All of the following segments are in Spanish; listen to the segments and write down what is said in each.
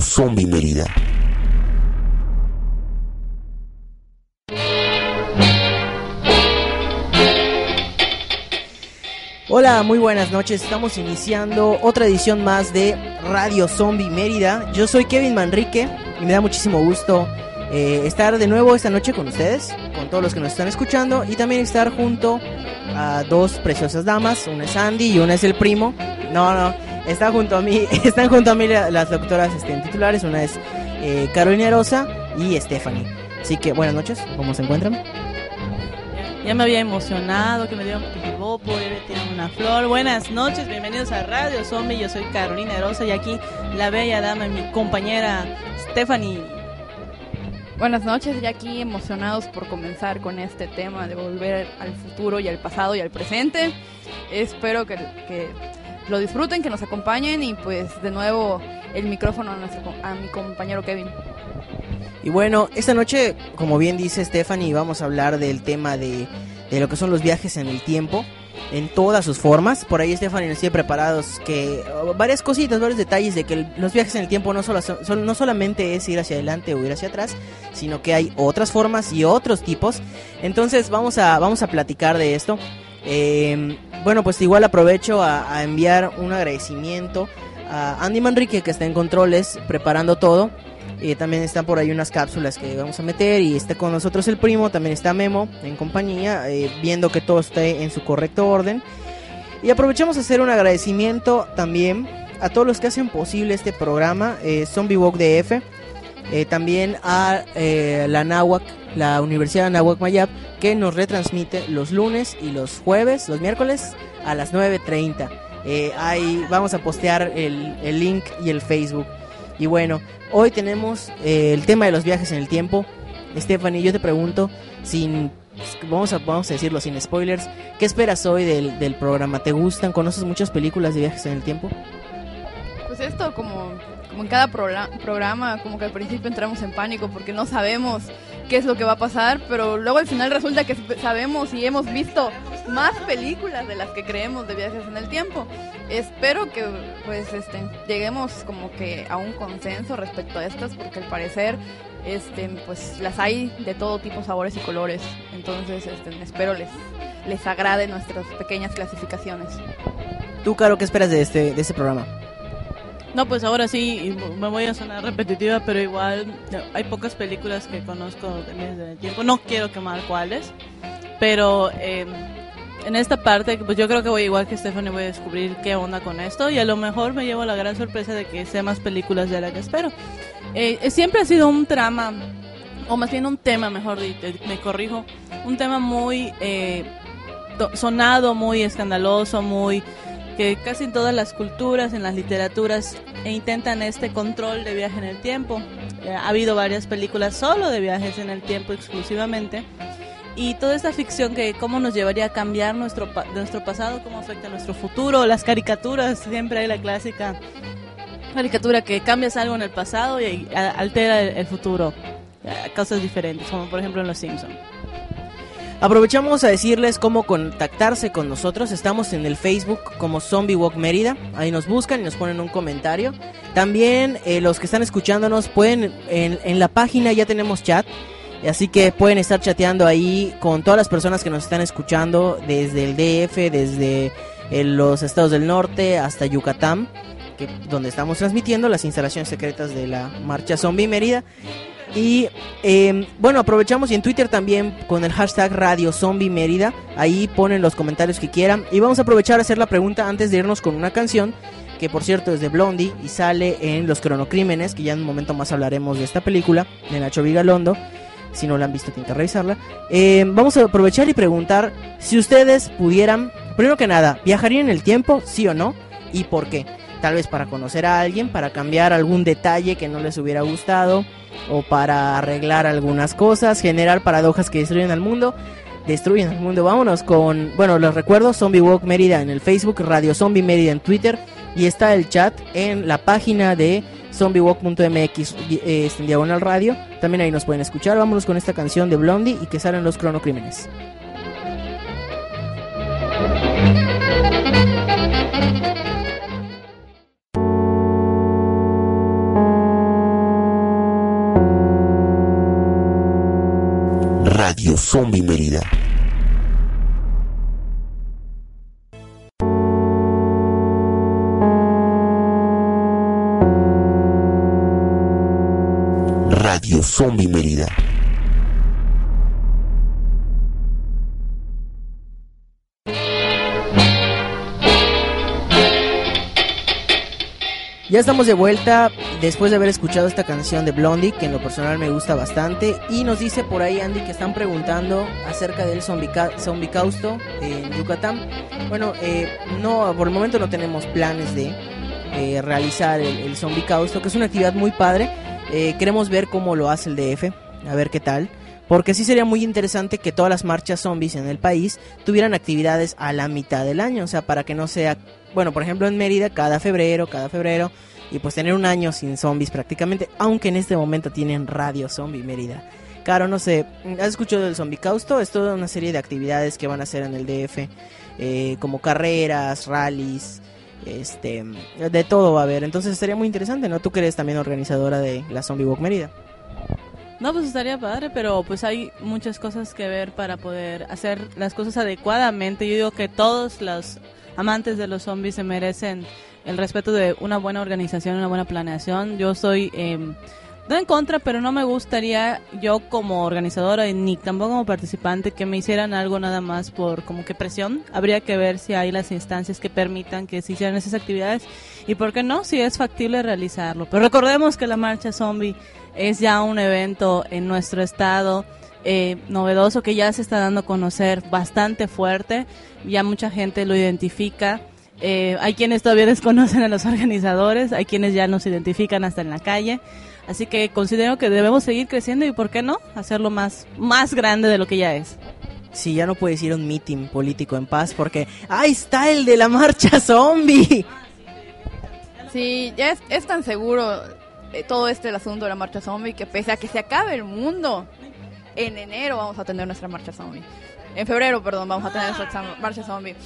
Zombie Mérida. Hola, muy buenas noches. Estamos iniciando otra edición más de Radio Zombie Mérida. Yo soy Kevin Manrique y me da muchísimo gusto eh, estar de nuevo esta noche con ustedes, con todos los que nos están escuchando y también estar junto a dos preciosas damas. Una es Andy y una es el primo. No, no, está junto a mí, están junto a mí las doctoras este, titulares. Una es eh, Carolina Rosa y Stephanie. Así que buenas noches, ¿cómo se encuentran? Ya me había emocionado, que me dieron pipibopo, ya me tiraron una flor. Buenas noches, bienvenidos a Radio Zombie. Yo soy Carolina Rosa y aquí la bella dama, mi compañera Stephanie. Buenas noches, ya aquí emocionados por comenzar con este tema de volver al futuro y al pasado y al presente. Espero que, que lo disfruten, que nos acompañen y pues de nuevo el micrófono a, mi compañero Kevin. Y bueno, esta noche, como bien dice Stephanie, vamos a hablar del tema de, de lo que son los viajes en el tiempo en todas sus formas. Por ahí Stephanie nos tiene preparados que oh, varias cositas, varios detalles de que los viajes en el tiempo no, solo, son, no solamente es ir hacia adelante o ir hacia atrás, sino que hay otras formas y otros tipos. Entonces vamos a, vamos a platicar de esto. Eh, bueno, pues igual aprovecho a, enviar un agradecimiento a Andy Manrique que está en controles preparando todo. Eh, también están por ahí unas cápsulas que vamos a meter y está con nosotros el primo, también está Memo en compañía, eh, viendo que todo esté en su correcto orden. Y aprovechamos a hacer un agradecimiento también a todos los que hacen posible este programa, eh, Zombie Walk DF, eh, también a eh, la Nahuac, la Universidad de Nahuac Mayab, que nos retransmite los lunes y los jueves, los miércoles a las 9.30. Eh, ahí vamos a postear el, el link y el Facebook. Y bueno, hoy tenemos eh, el tema de los viajes en el tiempo. Stephanie, yo te pregunto, sin vamos a, vamos a decirlo sin spoilers, ¿qué esperas hoy del, del programa? ¿Te gustan? ¿Conoces muchas películas de viajes en el tiempo? Pues esto como, como en cada programa, como que al principio entramos en pánico porque no sabemos qué es lo que va a pasar, pero luego al final resulta que sabemos y hemos visto más películas de las que creemos de viajes en el tiempo. Espero que pues este lleguemos como que a un consenso respecto a estas porque al parecer este pues las hay de todo tipo, sabores y colores. Entonces, este espero les les agrade nuestras pequeñas clasificaciones. ¿Tú, Caro, qué esperas de este, de este programa? No, pues ahora sí, me voy a sonar repetitiva, pero igual hay pocas películas que conozco de viajes en el tiempo. No quiero quemar cuáles, pero eh, en esta parte, pues yo creo que voy igual que Stephanie, voy a descubrir qué onda con esto y a lo mejor me llevo la gran sorpresa de que sea más películas de la que espero. Eh, siempre ha sido un trama, o más bien un tema, mejor me corrijo, un tema muy eh, sonado, muy escandaloso, muy que casi todas las culturas, en las literaturas, e intentan este control de viaje en el tiempo. Eh, ha habido varias películas solo de viajes en el tiempo exclusivamente. Y toda esta ficción que cómo nos llevaría a cambiar nuestro, nuestro pasado, cómo afecta nuestro futuro, las caricaturas, siempre hay la clásica caricatura que cambias algo en el pasado y altera el, el futuro, a cosas diferentes, como por ejemplo en Los Simpsons. Aprovechamos a decirles cómo contactarse con nosotros. Estamos en el Facebook como Zombie Walk Mérida. Ahí nos buscan y nos ponen un comentario. También eh, los que están escuchándonos pueden, en, en la página ya tenemos chat. Así que pueden estar chateando ahí con todas las personas que nos están escuchando desde el DF, desde eh, los estados del norte hasta Yucatán, donde estamos transmitiendo las instalaciones secretas de la marcha Zombie Mérida. Y eh, bueno, aprovechamos y en Twitter también con el hashtag Radio Zombie Mérida. Ahí ponen los comentarios que quieran. Y vamos a aprovechar a hacer la pregunta antes de irnos con una canción. Que por cierto es de Blondie y sale en Los Cronocrímenes. Que ya en un momento más hablaremos de esta película de Nacho Vigalondo. Si no la han visto, tienen que revisarla. Eh, vamos a aprovechar y preguntar si ustedes pudieran, primero que nada, ¿viajarían en el tiempo? ¿Sí o no? ¿Y por qué? Tal vez para conocer a alguien, para cambiar algún detalle que no les hubiera gustado o para arreglar algunas cosas, generar paradojas que destruyen al mundo. Destruyen al mundo. Vámonos con, bueno, les recuerdo, Zombie Walk Mérida en el Facebook, Radio Zombie Mérida en Twitter y está el chat en la página de zombiewalk.mx eh, este, en diagonal radio. También ahí nos pueden escuchar. Vámonos con esta canción de Blondie y que salen los cronocrímenes. Zombie Mérida. Radio Zombie Mérida. Ya estamos de vuelta después de haber escuchado esta canción de Blondie, que en lo personal me gusta bastante. Y nos dice por ahí Andy que están preguntando acerca del zombicausto en Yucatán. Bueno, eh, no, por el momento no tenemos planes de eh, realizar el, el zombicausto, que es una actividad muy padre. Eh, queremos ver cómo lo hace el DF, a ver qué tal. Porque sí sería muy interesante que todas las marchas zombies en el país tuvieran actividades a la mitad del año. O sea, para que no sea, bueno, por ejemplo en Mérida cada febrero, cada febrero. Y pues tener un año sin zombies prácticamente. Aunque en este momento tienen Radio Zombie Mérida. Claro, no sé, ¿has escuchado del Zombie Causto? Es toda una serie de actividades que van a hacer en el DF. eh, como carreras, rallies, este, de todo va a haber. Entonces estaría muy interesante, ¿no? Tú que eres también organizadora de la Zombie Walk Mérida. No, pues estaría padre, pero pues hay muchas cosas que ver para poder hacer las cosas adecuadamente. Yo digo que todos los amantes de los zombies se merecen el respeto de una buena organización, una buena planeación. Yo soy eh, no en contra, pero no me gustaría yo como organizadora y ni tampoco como participante que me hicieran algo nada más por como que presión. Habría que ver si hay las instancias que permitan que se hicieran esas actividades y por qué no, si es factible realizarlo. Pero recordemos que la marcha zombie es ya un evento en nuestro estado eh, novedoso que ya se está dando a conocer bastante fuerte, ya mucha gente lo identifica. Eh, hay quienes todavía desconocen a los organizadores, hay quienes ya nos identifican hasta en la calle. Así que considero que debemos seguir creciendo y, ¿por qué no?, hacerlo más, más grande de lo que ya es. Sí, ya no puedes ir a un meeting político en paz porque ¡ahí está el de la marcha zombie! Sí, ya es, es tan seguro eh, todo este el asunto de la marcha zombie que pese a que se acabe el mundo, en enero vamos a tener nuestra marcha zombie. En febrero, perdón, vamos a tener nuestra marcha zombie.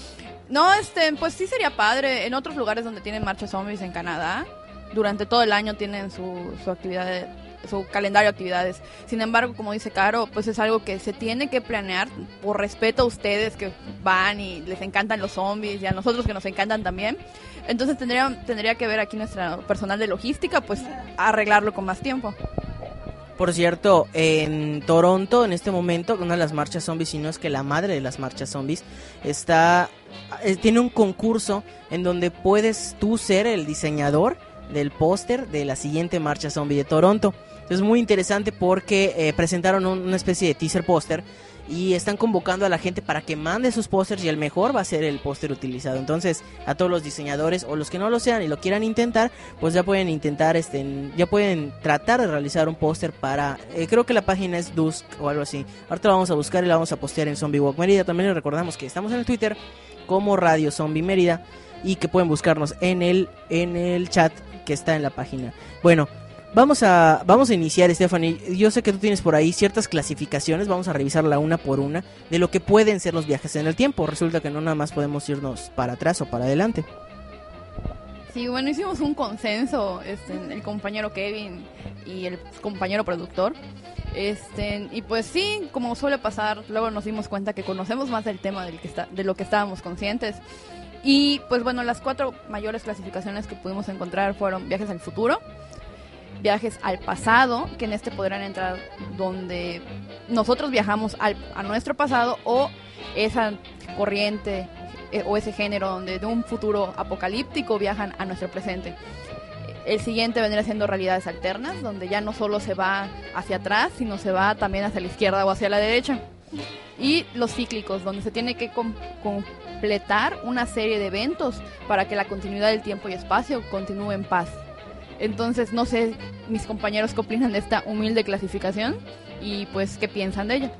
No, este, pues sí sería padre. En otros lugares donde tienen marcha zombies en Canadá, durante todo el año tienen su, su actividad, su calendario de actividades. Sin embargo, como dice Caro, pues es algo que se tiene que planear por respeto a ustedes que van y les encantan los zombies y a nosotros que nos encantan también. Entonces tendría, tendría que ver aquí nuestra personal de logística, pues arreglarlo con más tiempo. Por cierto, en Toronto, en este momento, una de las marchas zombies, si no es que la madre de las marchas zombies, está eh, tiene un concurso en donde puedes tú ser el diseñador del póster de la siguiente marcha zombie de Toronto. Es muy interesante porque eh, presentaron un- una especie de teaser póster y están convocando a la gente para que mande sus pósters y el mejor va a ser el póster utilizado. Entonces, a todos los diseñadores o los que no lo sean y lo quieran intentar, pues ya pueden intentar, este, ya pueden tratar de realizar un póster para, eh, creo que la página es Dusk o algo así. Ahorita la vamos a buscar y la vamos a postear en Zombie Walk Mérida. También les recordamos que estamos en el Twitter como Radio Zombie Mérida y que pueden buscarnos en el, en el chat que está en la página. Bueno, Vamos a, vamos a iniciar, Stephanie. Yo sé que tú tienes por ahí ciertas clasificaciones, vamos a revisarla una por una, de lo que pueden ser los viajes en el tiempo. Resulta que no nada más podemos irnos para atrás o para adelante. Sí, bueno, hicimos un consenso, este, el compañero Kevin y el compañero productor. Este, y pues sí, como suele pasar, luego nos dimos cuenta que conocemos más del tema del que está, de lo que estábamos conscientes. Y pues bueno, las cuatro mayores clasificaciones que pudimos encontrar fueron viajes al futuro, viajes al pasado, que en este podrán entrar donde nosotros viajamos al, a nuestro pasado o esa corriente eh, o ese género donde de un futuro apocalíptico viajan a nuestro presente. El siguiente vendría siendo realidades alternas, donde ya no solo se va hacia atrás, sino se va también hacia la izquierda o hacia la derecha. Y los cíclicos, donde se tiene que com- completar una serie de eventos para que la continuidad del tiempo y espacio continúe en paz. Entonces, no sé, mis compañeros qué opinan de esta humilde clasificación y pues qué piensan de ella.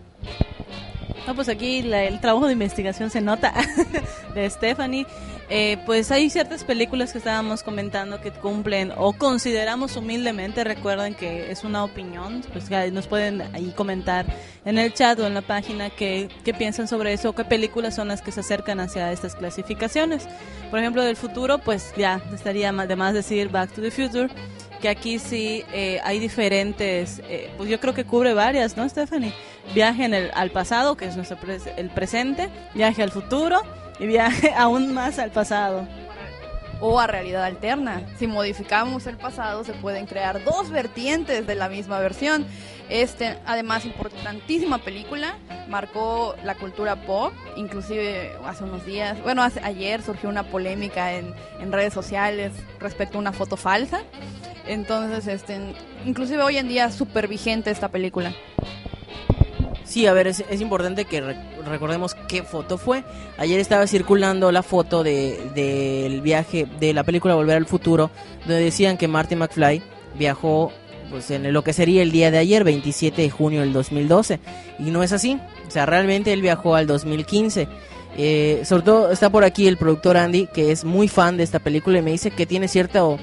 No, pues aquí el trabajo de investigación se nota de Stephanie. Eh, pues hay ciertas películas que estábamos comentando que cumplen o consideramos humildemente, recuerden que es una opinión, pues nos pueden ahí comentar en el chat o en la página qué, qué piensan sobre eso, qué películas son las que se acercan hacia estas clasificaciones. Por ejemplo, del futuro, pues ya estaría de decir Back to the Future, que aquí sí eh, hay diferentes, eh, pues yo creo que cubre varias, ¿no, Stephanie? Viaje al pasado, que es nuestro el presente, viaje al futuro y viaje aún más al pasado. o a realidad alterna. Si modificamos el pasado, se pueden crear dos vertientes de la misma versión. Este, además, importantísima película, marcó la cultura pop, inclusive hace unos días, bueno, ayer surgió una polémica en, en redes sociales respecto a una foto falsa. Entonces, este, inclusive hoy en día súper vigente esta película. Sí, a ver, es, es importante que re- recordemos qué foto fue. Ayer estaba circulando la foto de del viaje de la película Volver al Futuro, donde decían que Marty McFly viajó pues en lo que sería el día de ayer, 27 de junio del 2012, y no es así. O sea, realmente él viajó al 2015. Eh, sobre todo está por aquí el productor Andy, que es muy fan de esta película y me dice que tiene cierto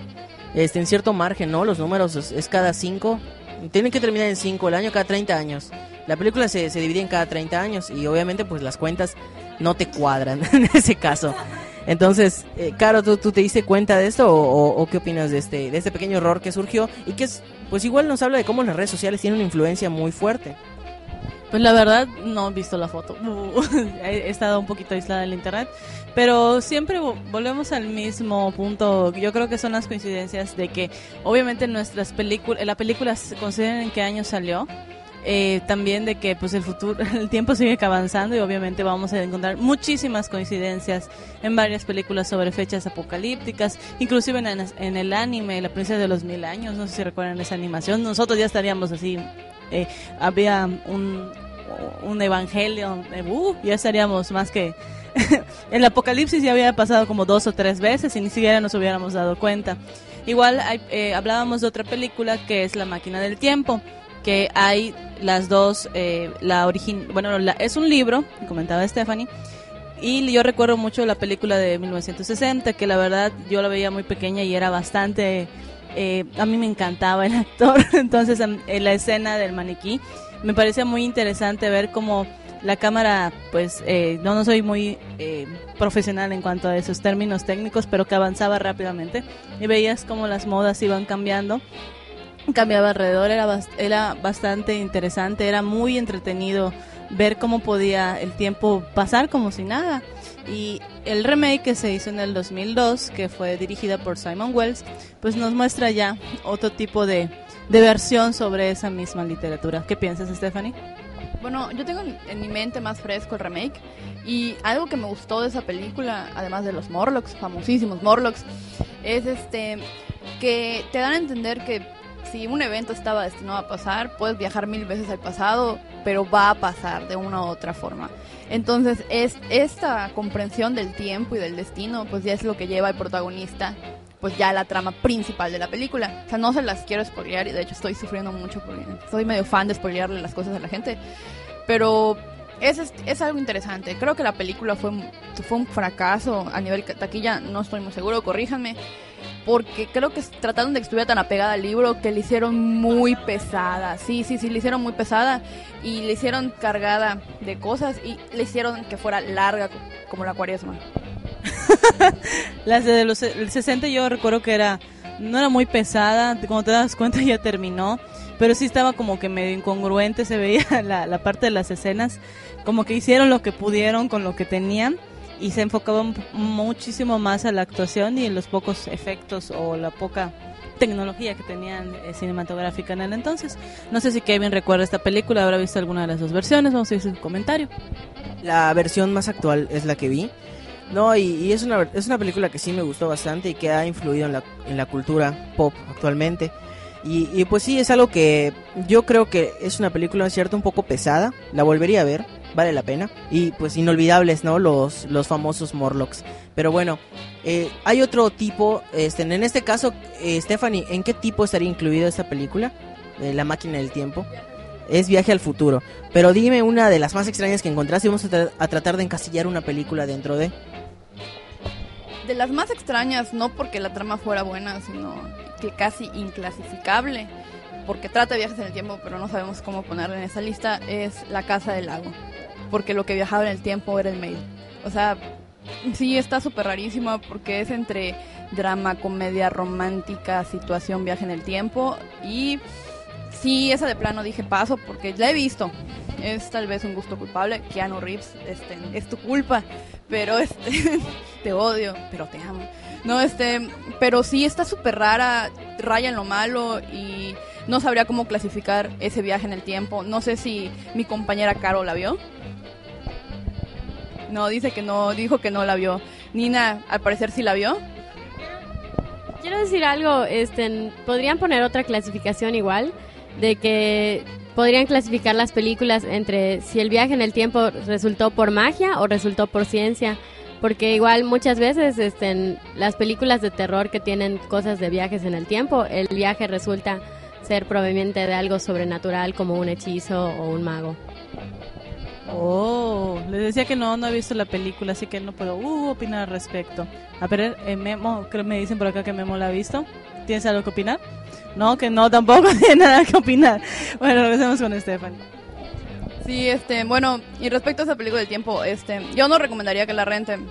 este en cierto margen, ¿no? Los números es, cada 5. Tienen que terminar en 5, el año cada 30 años. La película se, se divide en cada 30 años y obviamente pues las cuentas no te cuadran en ese caso. Entonces, eh, Caro, ¿tú, ¿tú te diste cuenta de esto o, o- qué opinas de este, de este pequeño error que surgió y que es, pues igual nos habla de cómo las redes sociales tienen una influencia muy fuerte? Pues la verdad no he visto la foto. he estado un poquito aislada del internet. Pero siempre vo- volvemos al mismo punto. Yo creo que son las coincidencias de que obviamente nuestras películas, la película se consideran en qué año salió. Eh, también de que pues el futuro, el tiempo sigue avanzando y obviamente vamos a encontrar muchísimas coincidencias en varias películas sobre fechas apocalípticas, inclusive en, en el anime La princesa de los mil años, no sé si recuerdan esa animación, nosotros ya estaríamos así, eh, había un, un evangelio, uh, ya estaríamos más que el apocalipsis ya había pasado como dos o tres veces y ni siquiera nos hubiéramos dado cuenta. Igual hay- eh, hablábamos de otra película que es La máquina del tiempo, que hay las dos, eh, la origin bueno, la- es un libro, comentaba Stephanie, y yo recuerdo mucho la película de 1960, que la verdad yo la veía muy pequeña y era bastante... eh, a mí me encantaba el actor, entonces en, la escena del maniquí me parecía muy interesante ver cómo la cámara, pues eh, no, no soy muy eh, profesional en cuanto a esos términos técnicos, pero que avanzaba rápidamente y veías cómo las modas iban cambiando cambiaba alrededor, era, bas- era bastante interesante, era muy entretenido ver cómo podía el tiempo pasar como si nada. Y el remake que se hizo en el 2002, que fue dirigida por Simon Wells, pues nos muestra ya otro tipo de, de versión sobre esa misma literatura. ¿Qué piensas, Stephanie? Bueno, yo tengo en, mi mente más fresco el remake y algo que me gustó de esa película, además de los Morlocks, famosísimos Morlocks, es este que te dan a entender que si un evento estaba destinado a pasar, puedes viajar mil veces al pasado, pero va a pasar de una u otra forma. Entonces, es esta comprensión del tiempo y del destino, pues ya es lo que lleva al protagonista pues ya a la trama principal de la película. O sea, no se las quiero spoilear y de hecho estoy sufriendo mucho porque soy medio fan de spoilearle las cosas a la gente. Pero es, es, algo interesante. Creo que la película fue, fue un fracaso a nivel taquilla, no estoy muy seguro, corríjanme. Porque creo que trataron de que estuviera tan apegada al libro que le hicieron muy pesada. Sí, sí, sí, le hicieron muy pesada y le hicieron cargada de cosas y le hicieron que fuera larga co- como la cuaresma. Las de los se- el 60 yo recuerdo que era no era muy pesada, como te das cuenta ya terminó, pero sí estaba como que medio incongruente, se veía la, la parte de las escenas, como que hicieron lo que pudieron con lo que tenían y se enfocaban muchísimo más a la actuación y en los pocos efectos o la poca tecnología que tenían eh, cinematográfica en el entonces. No sé si Kevin recuerda esta película, habrá visto alguna de las dos versiones, vamos a ver su comentario. La versión más actual es la que vi. No, y, es, una, es una película que sí me gustó bastante y que ha influido en la, en la cultura pop actualmente. Y, y pues sí, es algo que yo creo que es una película, cierto, un poco pesada. La volvería a ver, vale la pena. Y pues inolvidables, ¿no? Los, los famosos Morlocks. Pero bueno, eh, hay otro tipo, este, en este caso, eh, Stephanie, ¿en qué tipo estaría incluida esta película? Eh, la máquina del tiempo. Es Viaje al Futuro. Pero dime una de las más extrañas que encontraste vamos a, a tratar de encasillar una película dentro de... De las más extrañas, no porque la trama fuera buena, sino que casi inclasificable, porque trata de viajes en el tiempo, pero no sabemos cómo ponerla en esa lista, es La Casa del Lago, porque lo que viajaba en el tiempo era el mail. O sea, Sí, está súper rarísima porque es entre drama, comedia romántica, situación, viaje en el tiempo. Y sí, esa de plano dije paso porque la he visto. Es tal vez un gusto culpable. Keanu Reeves, este, es tu culpa. Pero este, te odio, pero te amo. No, este, pero sí está súper rara, raya en lo malo y no sabría cómo clasificar ese viaje en el tiempo. No sé si mi compañera Caro la vio. No, dice que no, dijo que no la vio. Nina, al parecer sí la vio. Quiero decir algo, este, podrían poner otra clasificación igual, de que podrían clasificar las películas entre si el viaje en el tiempo resultó por magia o resultó por ciencia, porque igual muchas veces este, en las películas de terror que tienen cosas de viajes en el tiempo, el viaje resulta ser proveniente de algo sobrenatural como un hechizo o un mago. Oh, les decía que no, no he visto la película, así que no puedo uh, opinar al respecto. A ver, eh, Memo, creo que me dicen por acá que Memo la ha visto. ¿Tienes algo que opinar? No, que no, tampoco tiene nada que opinar. Bueno, regresemos con Stephanie. Sí, este, bueno, y respecto a esa película del tiempo, este, yo no recomendaría que la renten.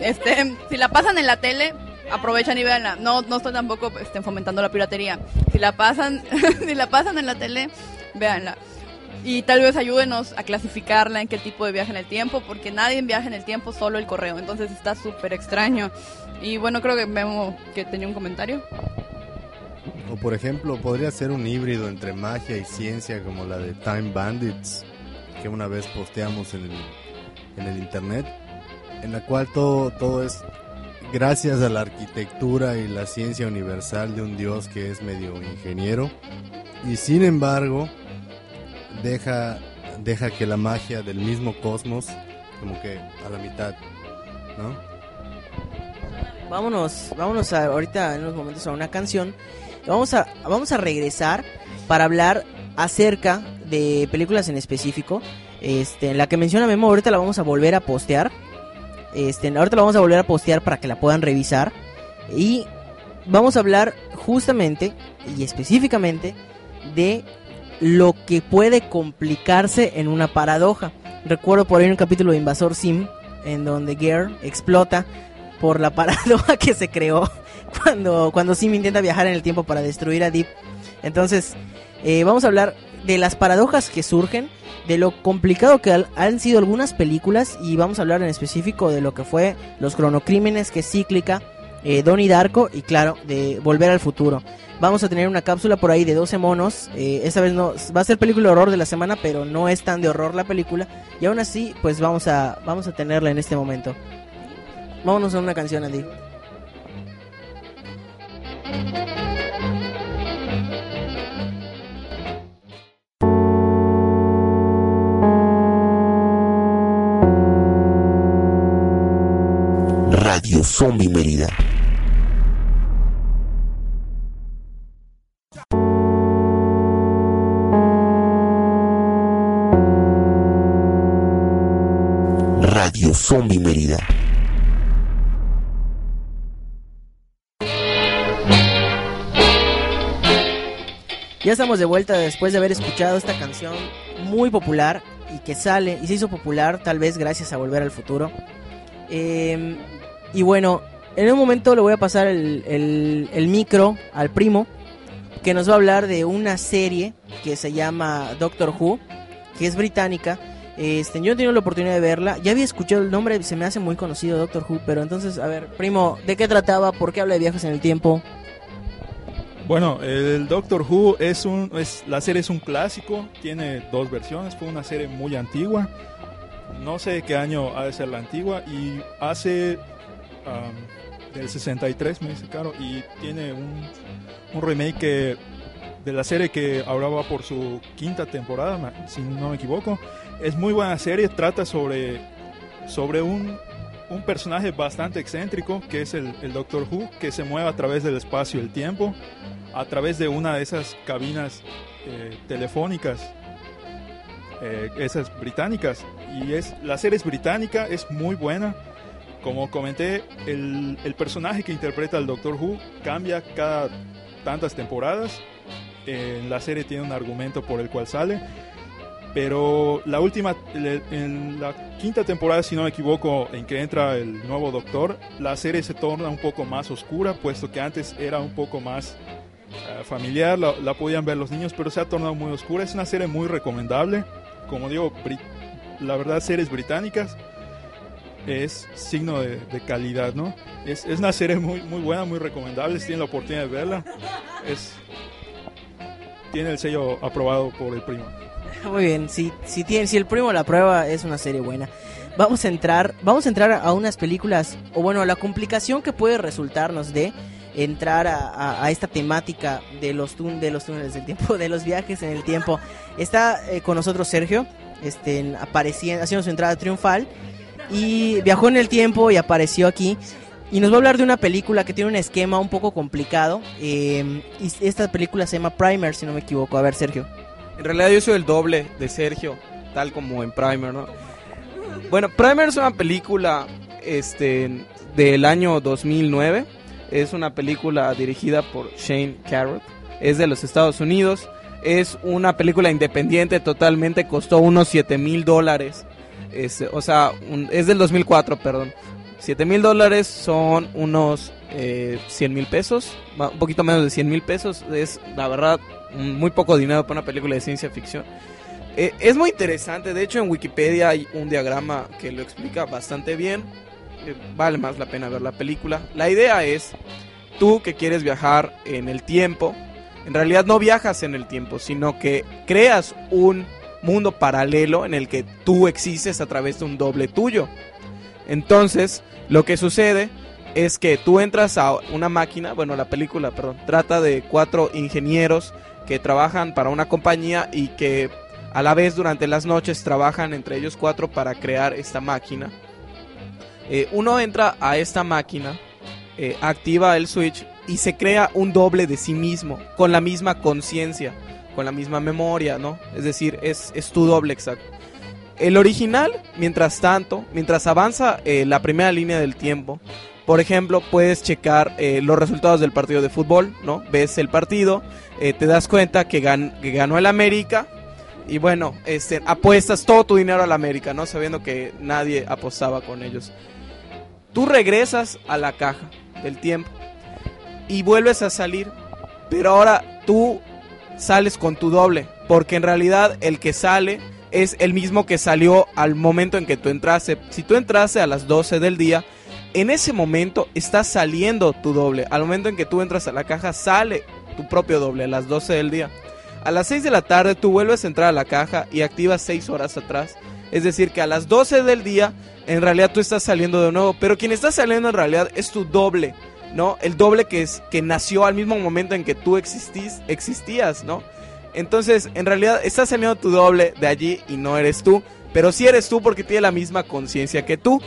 Este, si la pasan en la tele, aprovechan y véanla. No, no estoy tampoco este, fomentando la piratería. Si la pasan, si la pasan en la tele, véanla. Y tal vez ayúdenos a clasificarla en qué tipo de viaje en el tiempo, porque nadie viaja en el tiempo, solo el correo. Entonces está súper extraño. Y bueno, creo que Memo que tenía un comentario. O por ejemplo, podría ser un híbrido entre magia y ciencia como la de Time Bandits, que una vez posteamos en el, en el internet, en la cual todo, todo es gracias a la arquitectura y la ciencia universal de un dios que es medio ingeniero. Y sin embargo, deja, deja que la magia del mismo cosmos, como que a la mitad, ¿no? Vámonos, vámonos a- ahorita en unos momentos a una canción. Vamos a, vamos a regresar para hablar acerca de películas en específico. Este, la que menciona Memo, ahorita la vamos a volver a postear. Este, ahorita la vamos a volver a postear para que la puedan revisar. Y vamos a hablar justamente y específicamente de lo que puede complicarse en una paradoja. Recuerdo por ahí un capítulo de Invasor Sim en donde Gare explota por la paradoja que se creó cuando, cuando Sim intenta viajar en el tiempo para destruir a Deep. Entonces, eh, vamos a hablar de las paradojas que surgen, de lo complicado que han sido algunas películas y vamos a hablar en específico de lo que fue Los Cronocrímenes, que es cíclica, eh, Donnie Darko y claro, de Volver al Futuro. Vamos a tener una cápsula por ahí de 12 monos. eh, esta vez no va a ser película horror de la semana, pero no es tan de horror la película. Y aún así, pues vamos a, vamos a tenerla en este momento. Vámonos a una canción, Andy. Radio Zombie Mérida. Radio Zombie Mérida. Ya estamos de vuelta después de haber escuchado esta canción muy popular y que sale y se hizo popular tal vez gracias a Volver al Futuro. Eh, y bueno, en un momento le voy a pasar el, el- micro al primo que nos va a hablar de una serie que se llama Doctor Who, que es británica. Este, yo no he tenido la oportunidad de verla. Ya había escuchado el nombre, se me hace muy conocido Doctor Who, pero entonces, a ver, primo, ¿de qué trataba? ¿Por qué habla de viajes en el tiempo? Bueno, el Doctor Who es un, es, la serie es un clásico, tiene dos versiones, fue una serie muy antigua, no sé qué año ha de ser la antigua y hace um, del 63 me dice Caro y tiene un, un remake que- de la serie que ahora va por su quinta temporada, si no me equivoco. Es muy buena serie, trata sobre, sobre un, un personaje bastante excéntrico que es el, el Doctor Who, que se mueve a través del espacio y el tiempo a través de una de esas cabinas eh, telefónicas, eh, esas británicas. Y es, la serie es británica, es muy buena. Como comenté, el, el personaje que interpreta al Doctor Who cambia cada tantas temporadas. Eh, la serie tiene un argumento por el cual sale. Pero la última, en la quinta temporada, si no me equivoco, en que entra el nuevo doctor, la serie se torna un poco más oscura, puesto que antes era un poco más eh, familiar, la, la podían ver los niños, pero se ha tornado muy oscura. Es una serie muy recomendable. Como digo, la verdad, series británicas es signo de, de calidad, ¿no? Es, es una serie muy, muy buena, muy recomendable. Si tienen la oportunidad de verla, es, tiene el sello aprobado por el primo. Muy bien, si, si, tiene, si el primo la prueba es una serie buena. Vamos a entrar, vamos a entrar a unas películas, o bueno, la complicación que puede resultarnos de entrar a, a- a esta temática de los, de los túneles del tiempo, de los viajes en el tiempo. Está eh, con nosotros Sergio, este, en- apareciendo, haciendo su entrada triunfal, y viajó en el tiempo y apareció aquí. Y nos va a hablar de una película que tiene un esquema un poco complicado. eh, y esta película se llama Primer, si no me equivoco. A ver, Sergio. En realidad yo soy el doble de Sergio, tal como en Primer, ¿no? Bueno, Primer es una película este, del año 2009. Es una película dirigida por Shane Carruth. Es de los Estados Unidos. Es una película independiente totalmente. Costó unos 7 mil dólares. Este, o sea, es del 2004, perdón. 7 mil dólares son unos eh, 100 mil pesos. Un poquito menos de 100 mil pesos. Es, la verdad, muy poco dinero para una película de ciencia ficción. Eh, es muy interesante, de hecho en Wikipedia hay un diagrama que lo explica bastante bien. Eh, vale más la pena ver la película. La idea es, tú que quieres viajar en el tiempo, en realidad no viajas en el tiempo, sino que creas un mundo paralelo en el que tú existes a través de un doble tuyo. Entonces, lo que sucede es que tú entras a una máquina, bueno, la película, perdón, trata de cuatro ingenieros que trabajan para una compañía y que a la vez durante las noches trabajan entre ellos cuatro para crear esta máquina. Eh, uno entra a esta máquina, eh, activa el switch y se crea un doble de sí mismo, con la misma conciencia, con la misma memoria, ¿no? Es decir, es, es tu doble exacto. El original, mientras tanto, mientras avanza eh, la primera línea del tiempo, por ejemplo, puedes checar eh, los resultados del partido de fútbol, ¿no? Ves el partido, eh, te das cuenta que, gan- que ganó el América y bueno, este, apuestas todo tu dinero al América, ¿no? Sabiendo que nadie apostaba con ellos. Tú regresas a la caja del tiempo y vuelves a salir, pero ahora tú sales con tu doble, porque en realidad el que sale es el mismo que salió al momento en que tú entraste. Si tú entraste a las 12 del día, en ese momento está saliendo tu doble. Al momento en que tú entras a la caja, sale tu propio doble a las 12 del día. A las 6 de la tarde tú vuelves a entrar a la caja y activas 6 horas atrás. Es decir, que a las 12 del día, en realidad tú estás saliendo de nuevo. Pero quien está saliendo en realidad es tu doble, ¿no? El doble que, es, que nació al mismo momento en que tú existís, existías, ¿no? Entonces, en realidad, está saliendo tu doble de allí y no eres tú. Pero sí eres tú porque tiene la misma conciencia que tú.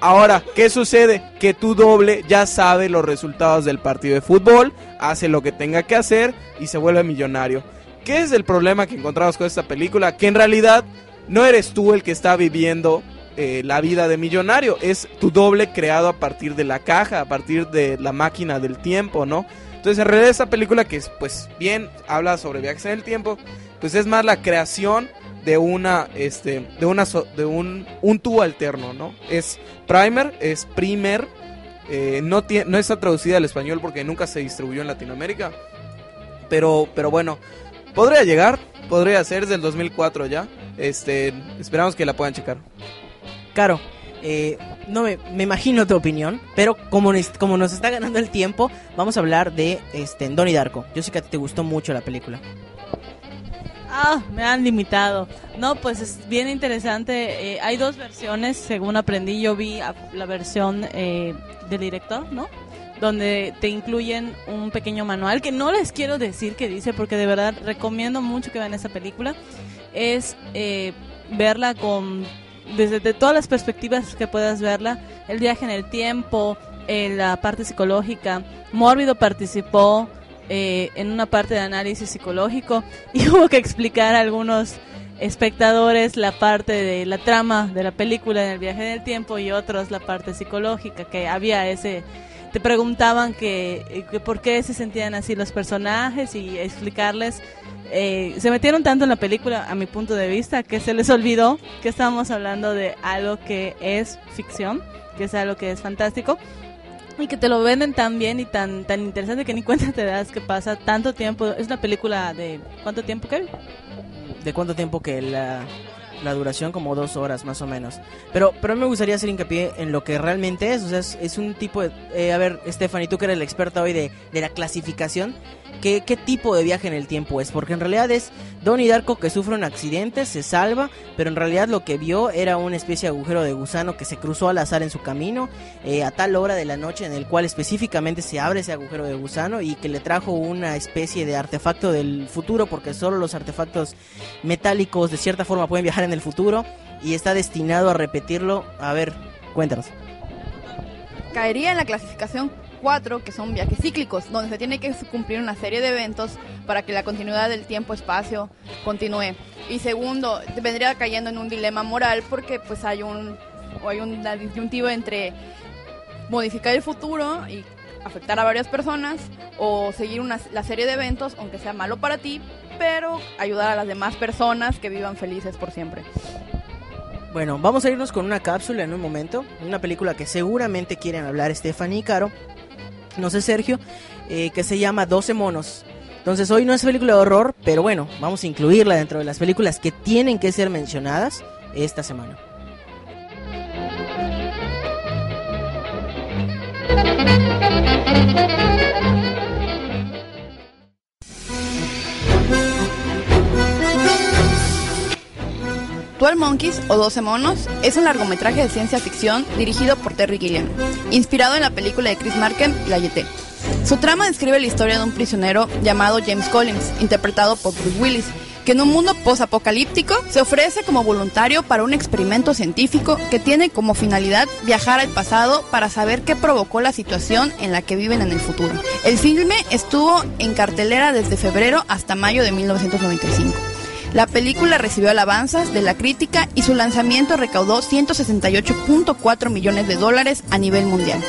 Ahora, ¿qué sucede? Que tu doble ya sabe los resultados del partido de fútbol, hace lo que tenga que hacer y se vuelve millonario. ¿Qué es el problema que encontramos con esta película? Que en realidad no eres tú el que está viviendo eh, la vida de millonario, es tu doble creado a partir de la caja, a partir de la máquina del tiempo, ¿no? Entonces, en realidad, esta película que es, pues, bien habla sobre viajes en el tiempo, pues es más la creación de una, este, de una, de un, un tú alterno, ¿no? Es primer, es primer, eh, no, no está traducida al español porque nunca se distribuyó en Latinoamérica, pero, pero bueno, podría llegar, podría ser, es del 2004 ya, este, esperamos que la puedan checar. Caro, eh, no me, imagino tu opinión, pero como, como nos está ganando el tiempo, vamos a hablar de este, Donnie Darko. Yo sé que a ti te gustó mucho la película. Ah, me han limitado. No, pues es bien interesante. Eh, hay dos versiones, según aprendí. Yo vi la versión eh, del director, ¿no? Donde te incluyen un pequeño manual que no les quiero decir qué dice, porque de verdad recomiendo mucho que vean esa película. Es eh, verla con desde de todas las perspectivas que puedas verla. El viaje en el tiempo, eh, la parte psicológica. Mórbido participó eh, en una parte de análisis psicológico y hubo que explicar a algunos espectadores la parte de la trama de la película en el viaje en el tiempo y otros la parte psicológica que había ese te preguntaban que, eh, que por qué se sentían así los personajes y explicarles. Eh, se metieron tanto en la película, a mi punto de vista, que se les olvidó que estábamos hablando de algo que es ficción, que es algo que es fantástico y que te lo venden tan bien y tan tan interesante que ni cuenta te das que pasa tanto tiempo. Es una película de ¿cuánto tiempo, Kevin? ¿De cuánto tiempo que la, la duración? Como dos horas más o menos. Pero, pero me gustaría hacer hincapié en lo que realmente es. O sea, es, es un tipo de... eh, a ver, Stephanie, tú que eres la experta hoy de, de la clasificación. ¿Qué, ¿Qué tipo de viaje en el tiempo es? Porque en realidad es Donnie Darko que sufre un accidente, se salva, pero en realidad lo que vio era una especie de agujero de gusano que se cruzó al azar en su camino eh, a tal hora de la noche en el cual específicamente se abre ese agujero de gusano y que le trajo una especie de artefacto del futuro porque solo los artefactos metálicos de cierta forma pueden viajar en el futuro y está destinado a repetirlo. A ver, cuéntanos. caería en la clasificación 4, que son viajes cíclicos, donde se tiene que cumplir una serie de eventos para que la continuidad del tiempo-espacio continúe. Y segundo, vendría cayendo en un dilema moral porque pues hay un hay una disyuntiva entre modificar el futuro y afectar a varias personas o seguir una, la serie de eventos, aunque sea malo para ti, pero ayudar a las demás personas que vivan felices por siempre. Bueno, vamos a irnos con una cápsula en un momento. Una película que seguramente quieren hablar Stephanie y Caro. No sé, Sergio. eh, que se llama 12 monos. Entonces hoy no es película de horror, pero bueno, vamos a incluirla dentro de las películas que tienen que ser mencionadas esta semana. Twelve Monkeys o 12 monos es un largometraje de ciencia ficción dirigido por Terry Gilliam, inspirado en la película de Chris Markham, La Yete. Su trama describe la historia de un prisionero llamado James Collins, interpretado por Bruce Willis, que en un mundo posapocalíptico se ofrece como voluntario para un experimento científico que tiene como finalidad viajar al pasado para saber qué provocó la situación en la que viven en el futuro. El filme estuvo en cartelera desde febrero hasta mayo de 1995. La película recibió alabanzas de la crítica y su lanzamiento recaudó 168.4 millones de dólares a nivel mundial.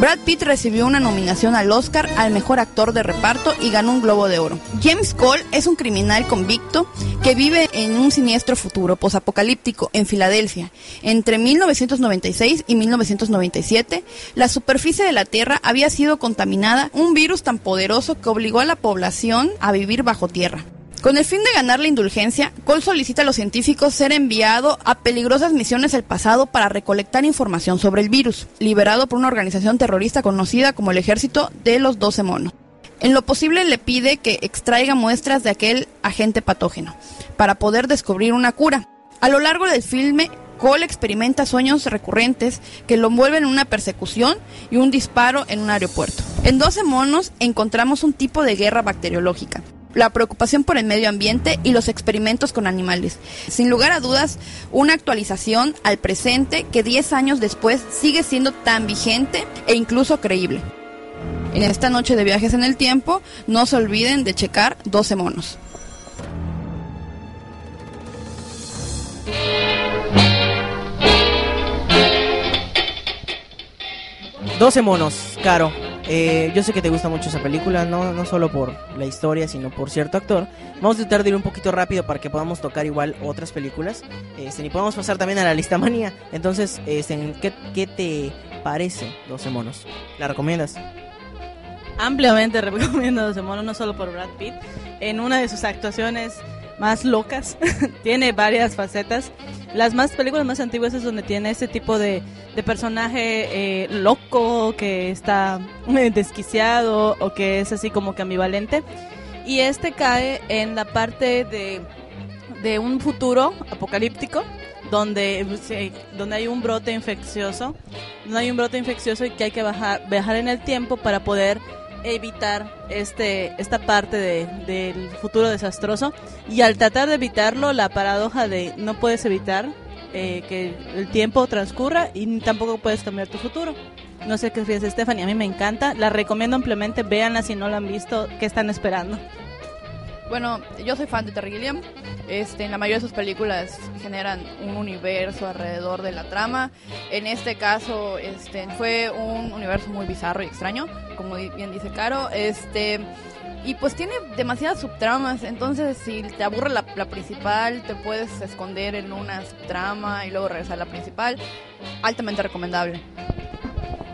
Brad Pitt recibió una nominación al Oscar al mejor actor de reparto y ganó un Globo de Oro. James Cole es un criminal convicto que vive en un siniestro futuro posapocalíptico en Filadelfia. Entre 1996 y 1997, la superficie de la Tierra había sido contaminada un virus tan poderoso que obligó a la población a vivir bajo tierra. Con el fin de ganar la indulgencia, Cole solicita a los científicos ser enviado a peligrosas misiones al pasado para recolectar información sobre el virus, liberado por una organización terrorista conocida como el Ejército de los Doce Monos. En lo posible le pide que extraiga muestras de aquel agente patógeno para poder descubrir una cura. A lo largo del filme, Cole experimenta sueños recurrentes que lo envuelven en una persecución y un disparo en un aeropuerto. En 12 monos encontramos un tipo de guerra bacteriológica la preocupación por el medio ambiente y los experimentos con animales. Sin lugar a dudas, una actualización al presente que 10 años después sigue siendo tan vigente e incluso creíble. En esta noche de viajes en el tiempo, no se olviden de checar 12 monos. 12 monos, Caro. Eh, yo sé que te gusta mucho esa película, no, no solo por la historia, sino por cierto actor. Vamos a tratar de ir un poquito rápido para que podamos tocar igual otras películas. Este, y podamos pasar también a la lista manía. Entonces, este, ¿qué, ¿qué te parece 12 monos? ¿La recomiendas? Ampliamente recomiendo 12 monos, no solo por Brad Pitt. En una de sus actuaciones más locas, tiene varias facetas. Las más películas más antiguas es donde tiene ese tipo de, de personaje eh, loco, que está desquiciado o que es así como que ambivalente. Y este cae en la parte de, de un futuro apocalíptico donde, donde hay un brote infeccioso, donde hay un brote infeccioso y que hay que bajar, viajar en el tiempo para poder evitar este esta parte de, del futuro desastroso. Y al tratar de evitarlo la paradoja de no puedes evitar eh, que el tiempo transcurra y tampoco puedes cambiar tu futuro. No sé qué piensa Stephanie a mí me encanta la recomiendo ampliamente véanla si no la han visto qué están esperando Bueno, yo soy fan de Terry Gilliam. Este, en la mayoría de sus películas generan un universo alrededor de la trama. En este caso, este, fue un universo muy bizarro y extraño, como bien dice Caro. Este, y pues tiene demasiadas subtramas, entonces si te aburre la, la principal, te puedes esconder en una subtrama y luego regresar a la principal. Altamente recomendable.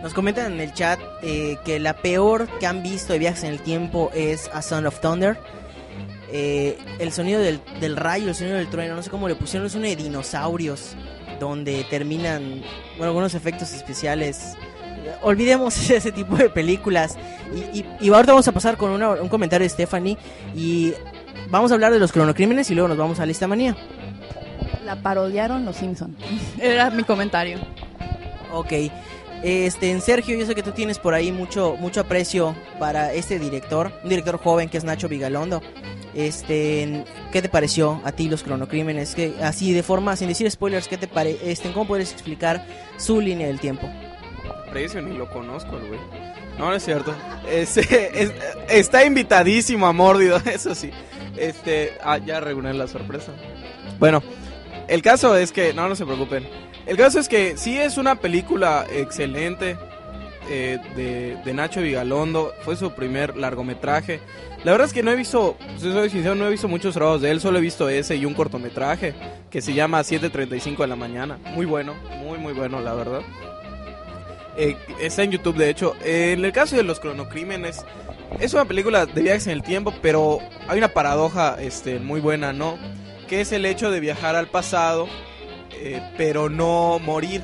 Nos comentan en el chat eh, que la peor que han visto de viajes en el tiempo es A Son of Thunder. Eh, el sonido del, del rayo, el sonido del trueno, no sé cómo le pusieron, es uno de dinosaurios donde terminan, bueno, algunos efectos especiales. Olvidemos ese tipo de películas. Y, y- y ahorita vamos a pasar con una- un comentario de Stephanie y vamos a hablar de los cronocrímenes y luego nos vamos a Lista Manía. La parodiaron los Simpson. Era mi comentario. Ok. Este, en Sergio, yo sé que tú tienes por ahí mucho, mucho aprecio para este director, un director joven que es Nacho Vigalondo. Este, ¿qué te pareció a ti los cronocrímenes? Que así de forma, sin decir spoilers, ¿qué te pare, este, cómo puedes explicar su línea del tiempo? Precio ni lo conozco, güey. No, no es cierto. Este, es- está invitadísimo a Mórbido, eso sí. Este, ah, ya regulé la sorpresa. Bueno, el caso es que, no, no se preocupen. El caso es que sí es una película excelente eh, de, de Nacho Vigalondo. Fue su primer largometraje. La verdad es que no he visto, si soy sincero, no he visto muchos trabajos de él. Solo he visto ese y un cortometraje que se llama 7.35 de la mañana. Muy bueno, muy, muy bueno, la verdad. Eh, está en YouTube, de hecho. En el caso de los cronocrímenes, es una película de viajes en el tiempo, pero hay una paradoja este, muy buena, ¿no? Que es el hecho de viajar al pasado, eh, pero no morir,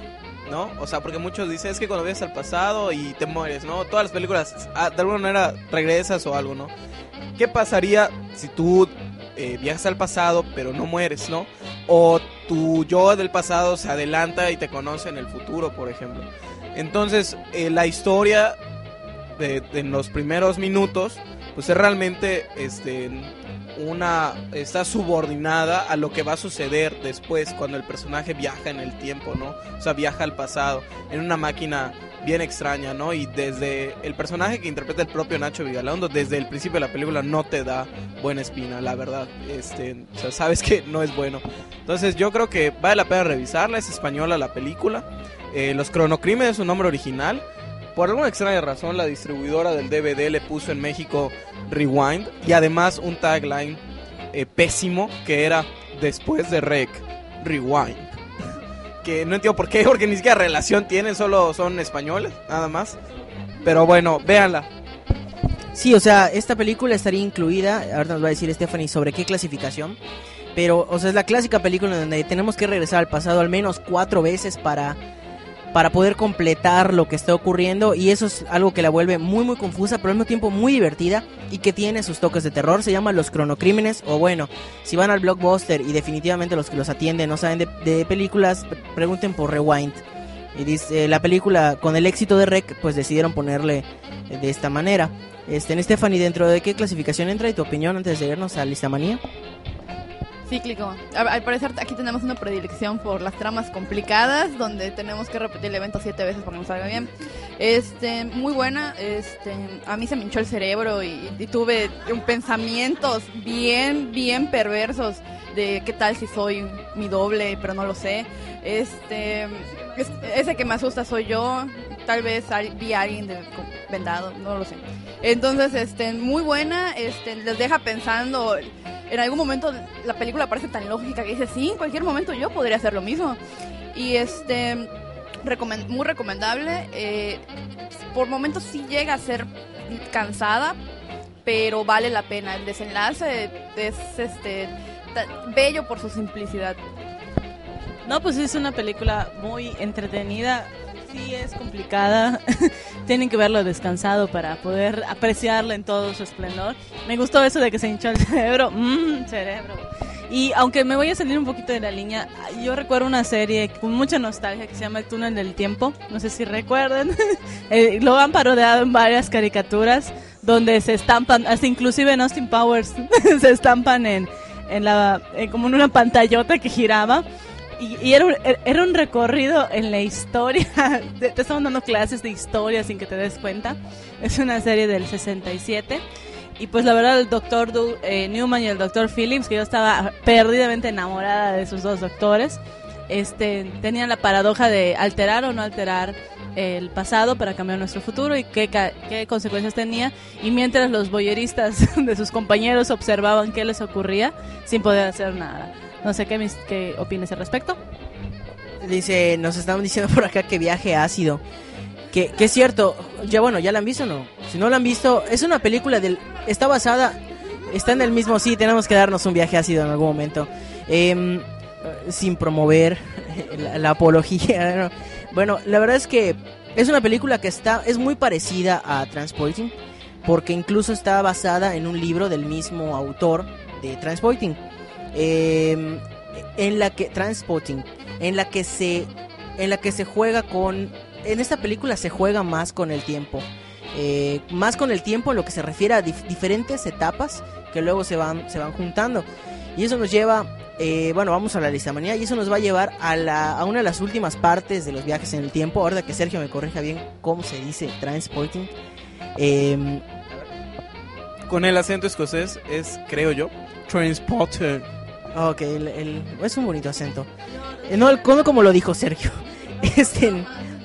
¿no? O sea, porque muchos dicen, es que cuando viajas al pasado y te mueres, ¿no? Todas las películas, ah, de alguna manera, regresas o algo, ¿no? ¿Qué pasaría si tú eh, viajas al pasado, pero no mueres, ¿no? O tu yo del pasado se adelanta y te conoce en el futuro, por ejemplo. Entonces, eh, la historia en los primeros minutos, pues es realmente este, una está subordinada a lo que va a suceder después cuando el personaje viaja en el tiempo, ¿no? O sea, viaja al pasado en una máquina bien extraña, ¿no? Y desde el personaje que interpreta el propio Nacho Vigalondo, desde el principio de la película no te da buena espina, la verdad. Este, o sea, sabes que no es bueno. Entonces, yo creo que vale la pena revisarla, es española la película. Eh, Los Cronocrímenes es su nombre original. Por alguna extraña razón, la distribuidora del DVD le puso en México Rewind y además un tagline eh, pésimo que era después de Rec, Rewind. Que no entiendo por qué, porque ni siquiera relación tienen, solo son españoles, nada más. Pero bueno, véanla. Sí, o sea, esta película estaría incluida, ahorita nos va a decir Stephanie sobre qué clasificación, pero, o sea, es la clásica película donde tenemos que regresar al pasado al menos cuatro veces para, para poder completar lo que está ocurriendo y eso es algo que la vuelve muy muy confusa, pero al mismo tiempo muy divertida y que tiene sus toques de terror, se llama Los Cronocrímenes, o bueno, si van al blockbuster y definitivamente los que los atienden no saben de, películas, pre- pregunten por Rewind. Y dice, la película con el éxito de Rec, pues decidieron ponerle de esta manera. Este, en Stephanie, ¿dentro de qué clasificación entra y tu opinión antes de irnos a Listamanía? Cíclico. Al parecer aquí tenemos una predilección por las tramas complicadas, donde tenemos que repetir el evento siete veces para que nos salga bien. Este, muy buena. Este, a mí se me hinchó el cerebro y, y tuve un pensamientos bien, bien perversos de qué tal si soy mi doble, pero no lo sé. Este, es- ese que me asusta soy yo. Tal vez vi a alguien vendado, no lo sé. Entonces, este, muy buena. Este, les deja pensando en algún momento la película parece tan lógica que dice, sí, en cualquier momento yo podría hacer lo mismo. Y este, recomen- muy recomendable. eh, por momentos sí llega a ser cansada, pero vale la pena. El desenlace es este bello por su simplicidad. No, pues es una película muy entretenida. Sí, es complicada. Tienen que verlo descansado para poder apreciarla en todo su esplendor. Me gustó eso de que se hinchó el cerebro. Mmm, cerebro. Y aunque me voy a salir un poquito de la línea, yo recuerdo una serie con mucha nostalgia que se llama El túnel del tiempo. No sé si recuerdan. Eh, lo han parodiado en varias caricaturas donde se estampan, hasta inclusive en Austin Powers, se estampan en, en la, en como en una pantallota que giraba. Y, y era, un, era un recorrido en la historia. Te, te estaban dando clases de historia sin que te des cuenta. Es una serie del 67. Y pues la verdad el doctor eh, Newman y el doctor Phillips, que yo estaba perdidamente enamorada de esos dos doctores, este, tenían la paradoja de alterar o no alterar el pasado para cambiar nuestro futuro y qué, qué consecuencias tenía. Y mientras los boyeristas de sus compañeros observaban qué les ocurría sin poder hacer nada. No sé qué, mis- qué opinas al respecto. Dice, nos estaban diciendo por acá que viaje ácido. Que, que es cierto, ya bueno, ¿ya la han visto o no? Si no la han visto, es una película del... Está basada, está en el mismo, sí, tenemos que darnos un viaje ácido en algún momento. Em, sin promover la, apología. ¿no? Bueno, la verdad es que es una película que está, es muy parecida a Transporting, porque incluso está basada en un libro del mismo autor de Transporting. Em, en la que Transporting en la que se en la que se juega con en esta película se juega más con el tiempo. Eh, más con el tiempo en lo que se refiere a dif- diferentes etapas que luego se van se van juntando. Y eso nos lleva eh, bueno vamos a la lista manía y eso nos va a llevar a la a una de las últimas partes de los viajes en el tiempo. Ahora que Sergio me corrija bien cómo se dice transporting. Em, Con el acento escocés es, creo yo, Transporter. Ok, el, es un bonito acento. Eh, No, el- como lo dijo Sergio. Este,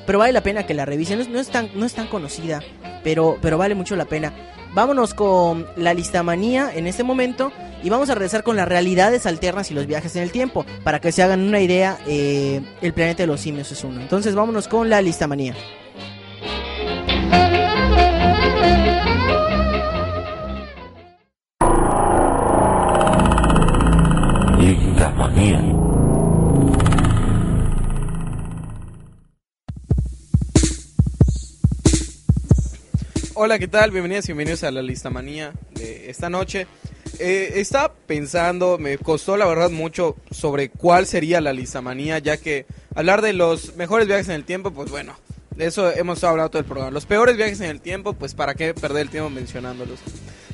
pero vale la pena que la revisen. No, no es tan, no es conocida, pero, pero vale mucho la pena. Vámonos con la listamanía en este momento y vamos a regresar con las realidades alternas y los viajes en el tiempo. Para que se hagan una idea, eh, el planeta de los simios es uno. Entonces vámonos con la listamanía. Hola, ¿qué tal? Bienvenidas y bienvenidos a la lista manía de esta noche. Eh, estaba pensando, me costó la verdad mucho sobre cuál sería la lista manía, ya que hablar de los mejores viajes en el tiempo, pues bueno, de eso hemos hablado todo el programa. Los peores viajes en el tiempo, pues para qué perder el tiempo mencionándolos.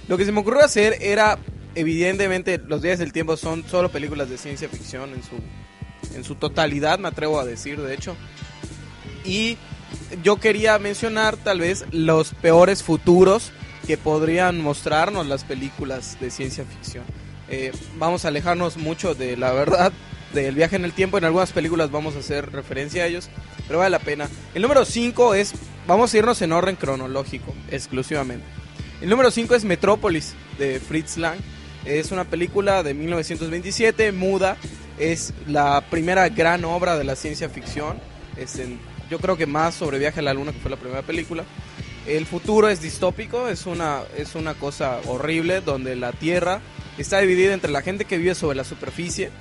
Lo que se me ocurrió hacer era, evidentemente, los viajes del tiempo son solo películas de ciencia ficción en su, en su totalidad, me atrevo a decir, de hecho. Y yo quería mencionar tal vez los peores futuros que podrían mostrarnos las películas de ciencia ficción. Eh, vamos a alejarnos mucho de la verdad del viaje en el tiempo. En algunas películas vamos a hacer referencia a ellos, pero vale la pena. El número 5 es, vamos a irnos en orden cronológico, exclusivamente. El número 5 es Metrópolis de Fritz Lang. Es una película de 1927, muda. Es la primera gran obra de la ciencia ficción. Es en- yo creo que más sobre Viaje a la Luna, que fue la primera película. El futuro es distópico, es una, es una cosa horrible donde la Tierra está dividida entre la gente que vive sobre la superficie,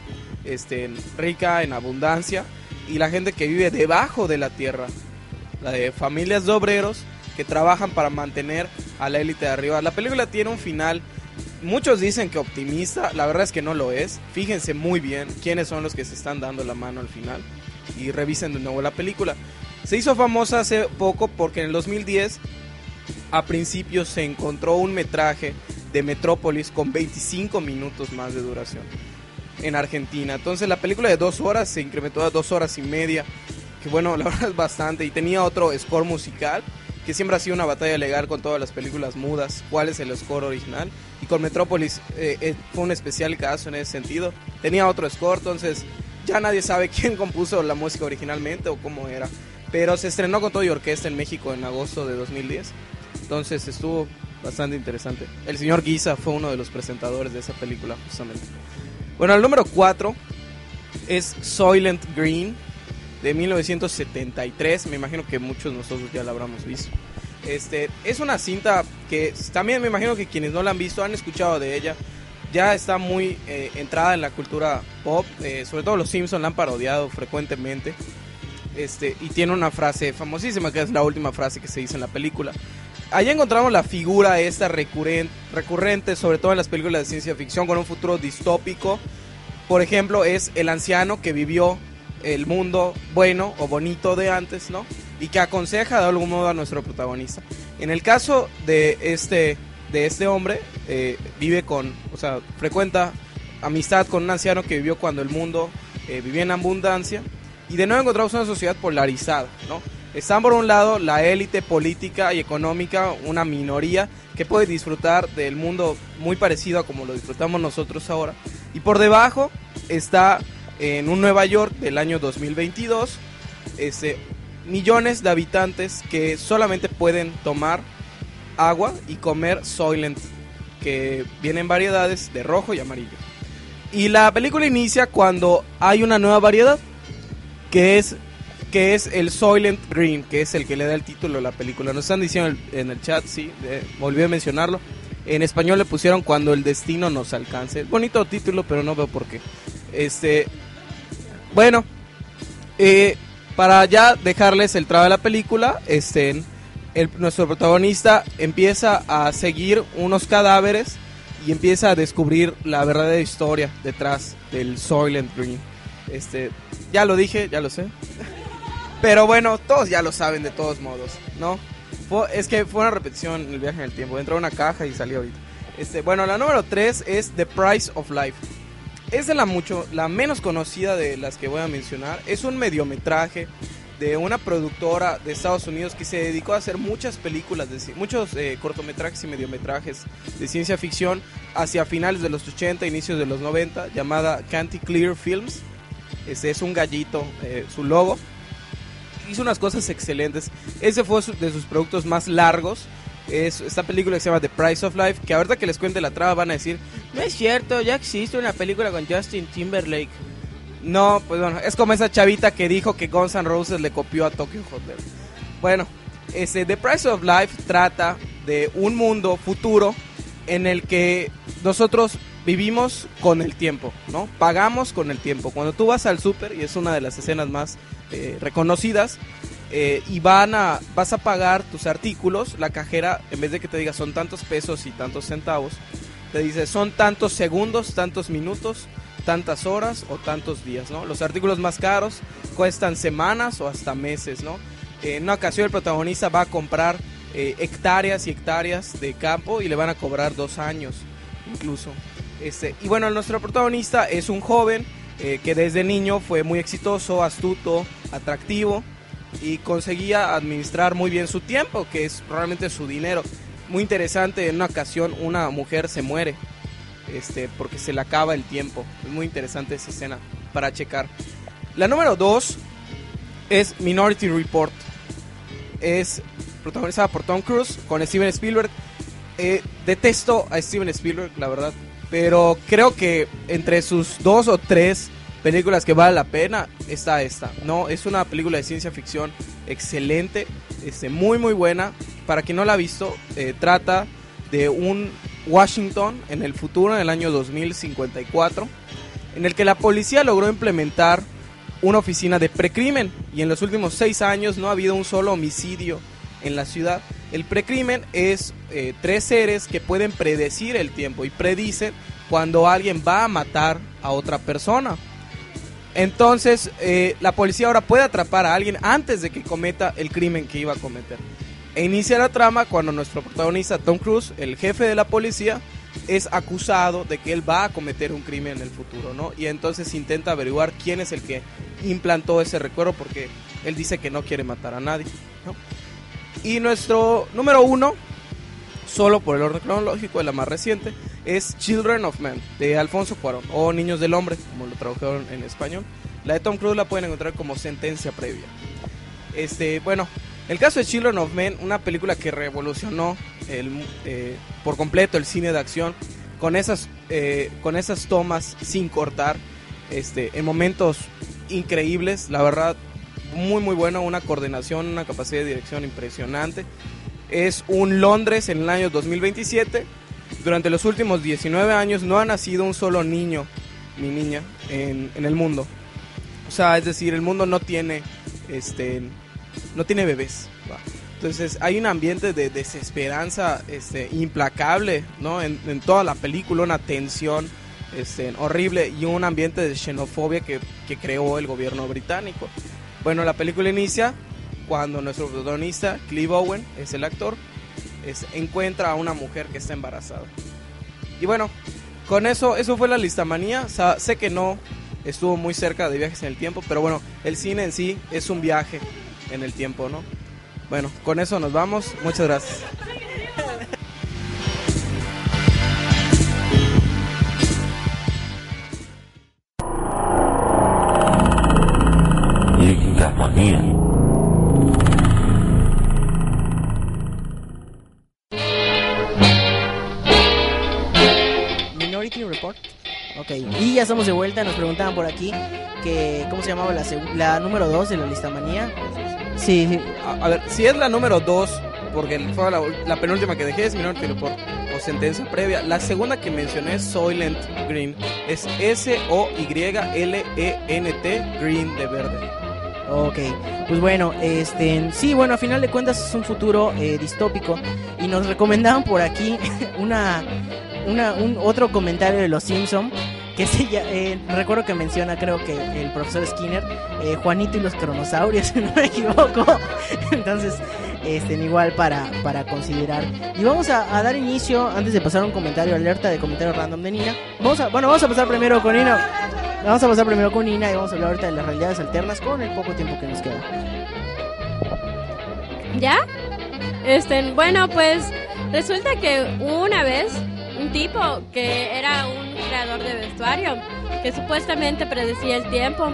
este, rica en abundancia, y la gente que vive debajo de la Tierra, la de familias de obreros que trabajan para mantener a la élite de arriba. La película tiene un final, muchos dicen que optimista, la verdad es que no lo es. Fíjense muy bien quiénes son los que se están dando la mano al final y revisen de nuevo la película. Se hizo famosa hace poco porque en el 2010 a principios se encontró un metraje de Metrópolis con 25 minutos más de duración en Argentina. Entonces la película de dos horas se incrementó a dos horas y media, que bueno, la verdad es bastante. Y tenía otro score musical, que siempre ha sido una batalla legal con todas las películas mudas, cuál es el score original. Y con Metrópolis eh, eh, fue un especial caso en ese sentido. Tenía otro score, entonces ya nadie sabe quién compuso la música originalmente o cómo era. Pero se estrenó con todo y orquesta en México en agosto de 2010. Entonces estuvo bastante interesante. El señor Guisa fue uno de los presentadores de esa película, justamente. Bueno, el número 4 es Soylent Green de 1973. Me imagino que muchos de nosotros ya la habremos visto. Este, es una cinta que también me imagino que quienes no la han visto han escuchado de ella. Ya está muy eh, entrada en la cultura pop. eh, sobre todo los Simpsons la han parodiado frecuentemente. Este, y tiene una frase famosísima que es la última frase que se dice en la película. Allí encontramos la figura esta recurrente, recurrente, sobre todo en las películas de ciencia ficción, con un futuro distópico. Por ejemplo, es el anciano que vivió el mundo bueno o bonito de antes, ¿no? Y que aconseja de algún modo a nuestro protagonista. En el caso de este, de este hombre, eh, vive con, o sea, frecuenta amistad con un anciano que vivió cuando el mundo eh, vivía en abundancia. Y de nuevo encontramos una sociedad polarizada, ¿no? Están por un lado la élite política y económica, una minoría que puede disfrutar del mundo muy parecido a como lo disfrutamos nosotros ahora. Y por debajo está en un Nueva York del año 2022, este, millones de habitantes que solamente pueden tomar agua y comer Soylent, que vienen variedades de rojo y amarillo. Y la película inicia cuando hay una nueva variedad, que es que es el Soylent Green, que es el que le da el título a la película. Nos están diciendo en el, en chat, sí, eh, volví a mencionarlo. En español le pusieron cuando el destino nos alcance. Bonito título, pero no veo por qué. Este, bueno, eh, para ya dejarles el trabajo de la película, este, nuestro protagonista empieza a seguir unos cadáveres y empieza a descubrir la verdadera historia detrás del Soylent Green. Este, ya lo dije, ya lo sé. Pero bueno, todos ya lo saben de todos modos, ¿no? Es que fue una repetición en el viaje en el tiempo. Entró a una caja y salió ahorita. Este, bueno, la número 3 es The Price of Life. Es de la mucho, la menos conocida de las que voy a mencionar. Es un mediometraje de una productora de Estados Unidos que se dedicó a hacer muchas películas, de, muchos eh, cortometrajes y mediometrajes de ciencia ficción hacia finales de los 80, inicios de los 90, llamada Canty Clear Films. Ese es un gallito, eh, su logo. Hizo unas cosas excelentes. Ese fue de sus productos más largos. Es esta película que se llama The Price of Life, que ahorita que les cuente la trama van a decir, no es cierto, ya existe una película con Justin Timberlake. No, pues bueno, es como esa chavita que dijo que Guns N' Roses le copió a Tokyo Hotel. Bueno, este, The Price of Life trata de un mundo futuro en el que nosotros vivimos con el tiempo, ¿no? Pagamos con el tiempo. Cuando tú vas al súper, y es una de las escenas más eh, reconocidas, eh, y van a, vas a pagar tus artículos, la cajera, en vez de que te diga son tantos pesos y tantos centavos, te dice son tantos segundos, tantos minutos, tantas horas o tantos días, ¿no? Los artículos más caros cuestan semanas o hasta meses, ¿no? En una ocasión el protagonista va a comprar eh, hectáreas y hectáreas de campo y le van a cobrar dos años incluso. Este, y bueno, nuestro protagonista es un joven eh, que desde niño fue muy exitoso, astuto, atractivo y conseguía administrar muy bien su tiempo, que es realmente su dinero. Muy interesante, en una ocasión una mujer se muere este, porque se le acaba el tiempo. Es muy interesante esa escena para checar. La número 2 es Minority Report. Es protagonizada por Tom Cruise con Steven Spielberg. Eh, detesto a Steven Spielberg, la verdad. Pero creo que entre sus dos o tres películas que vale la pena está esta. No, es una película de ciencia ficción excelente, este, muy muy buena. Para quien no la ha visto, eh, trata de un Washington en el futuro, en el año 2054, en el que la policía logró implementar una oficina de precrimen y en los últimos seis años no ha habido un solo homicidio en la ciudad. El precrimen es eh, tres seres que pueden predecir el tiempo y predicen cuando alguien va a matar a otra persona. Entonces, eh, la policía ahora puede atrapar a alguien antes de que cometa el crimen que iba a cometer. E inicia la trama cuando nuestro protagonista, Tom Cruise, el jefe de la policía, es acusado de que él va a cometer un crimen en el futuro, ¿no? Y entonces intenta averiguar quién es el que implantó ese recuerdo porque él dice que no quiere matar a nadie. Y nuestro número uno, solo por el orden cronológico de la más reciente, es Children of Men, de Alfonso Cuarón, o Niños del Hombre, como lo tradujeron en español. La de Tom Cruise la pueden encontrar como sentencia previa. Este, bueno, el caso de Children of Men, una película que revolucionó el, eh, por completo el cine de acción, con esas, eh, con esas tomas sin cortar, este, en momentos increíbles, la verdad, muy muy bueno, una coordinación, una capacidad de dirección impresionante. Es un Londres en el año 2027. Durante los últimos 19 años no ha nacido un solo niño ni niña en, en el mundo. O sea, es decir, el mundo no tiene este no tiene bebés. Entonces hay un ambiente de desesperanza este, implacable, ¿no? En, toda la película, una tensión este, horrible y un ambiente de xenofobia que, creó el gobierno británico. Bueno, la película inicia cuando nuestro protagonista, Clive Owen, es el actor, encuentra a una mujer que está embarazada. Y bueno, con eso, eso fue la listamanía. Sa- sé que no estuvo muy cerca de viajes en el tiempo, pero bueno, el cine en sí es un viaje en el tiempo, ¿no? Bueno, con eso nos vamos. Muchas gracias. Manía. Minority Report. Ok, y ya estamos de vuelta. Nos preguntaban por aquí que cómo se llamaba la, la número 2 de la listamanía. Sí, sí. A, a ver, si es la número 2, porque fue la, la penúltima que dejé, es Minority Report o sentencia previa. La segunda que mencioné, Soylent Green, es S-O-Y-L-E-N-T, Green de verde. Ok, pues bueno, este, sí, bueno, a final de cuentas es un futuro eh, distópico y nos recomendaban por aquí una, una, un otro comentario de Los Simpson que se ya- eh, recuerdo que menciona, creo que el profesor Skinner, eh, Juanito y los cronosaurios, si no me equivoco. Entonces, este, igual para, para considerar. Y vamos a, dar inicio, antes de pasar un comentario, alerta de comentario random de Nina. Vamos a, bueno, vamos a pasar primero con Nina. Vamos a pasar primero con Nina y vamos a hablar ahorita de las realidades alternas con el poco tiempo que nos queda. ¿Ya? Este, bueno, pues resulta que una vez un tipo que era un creador de vestuario que supuestamente predecía el tiempo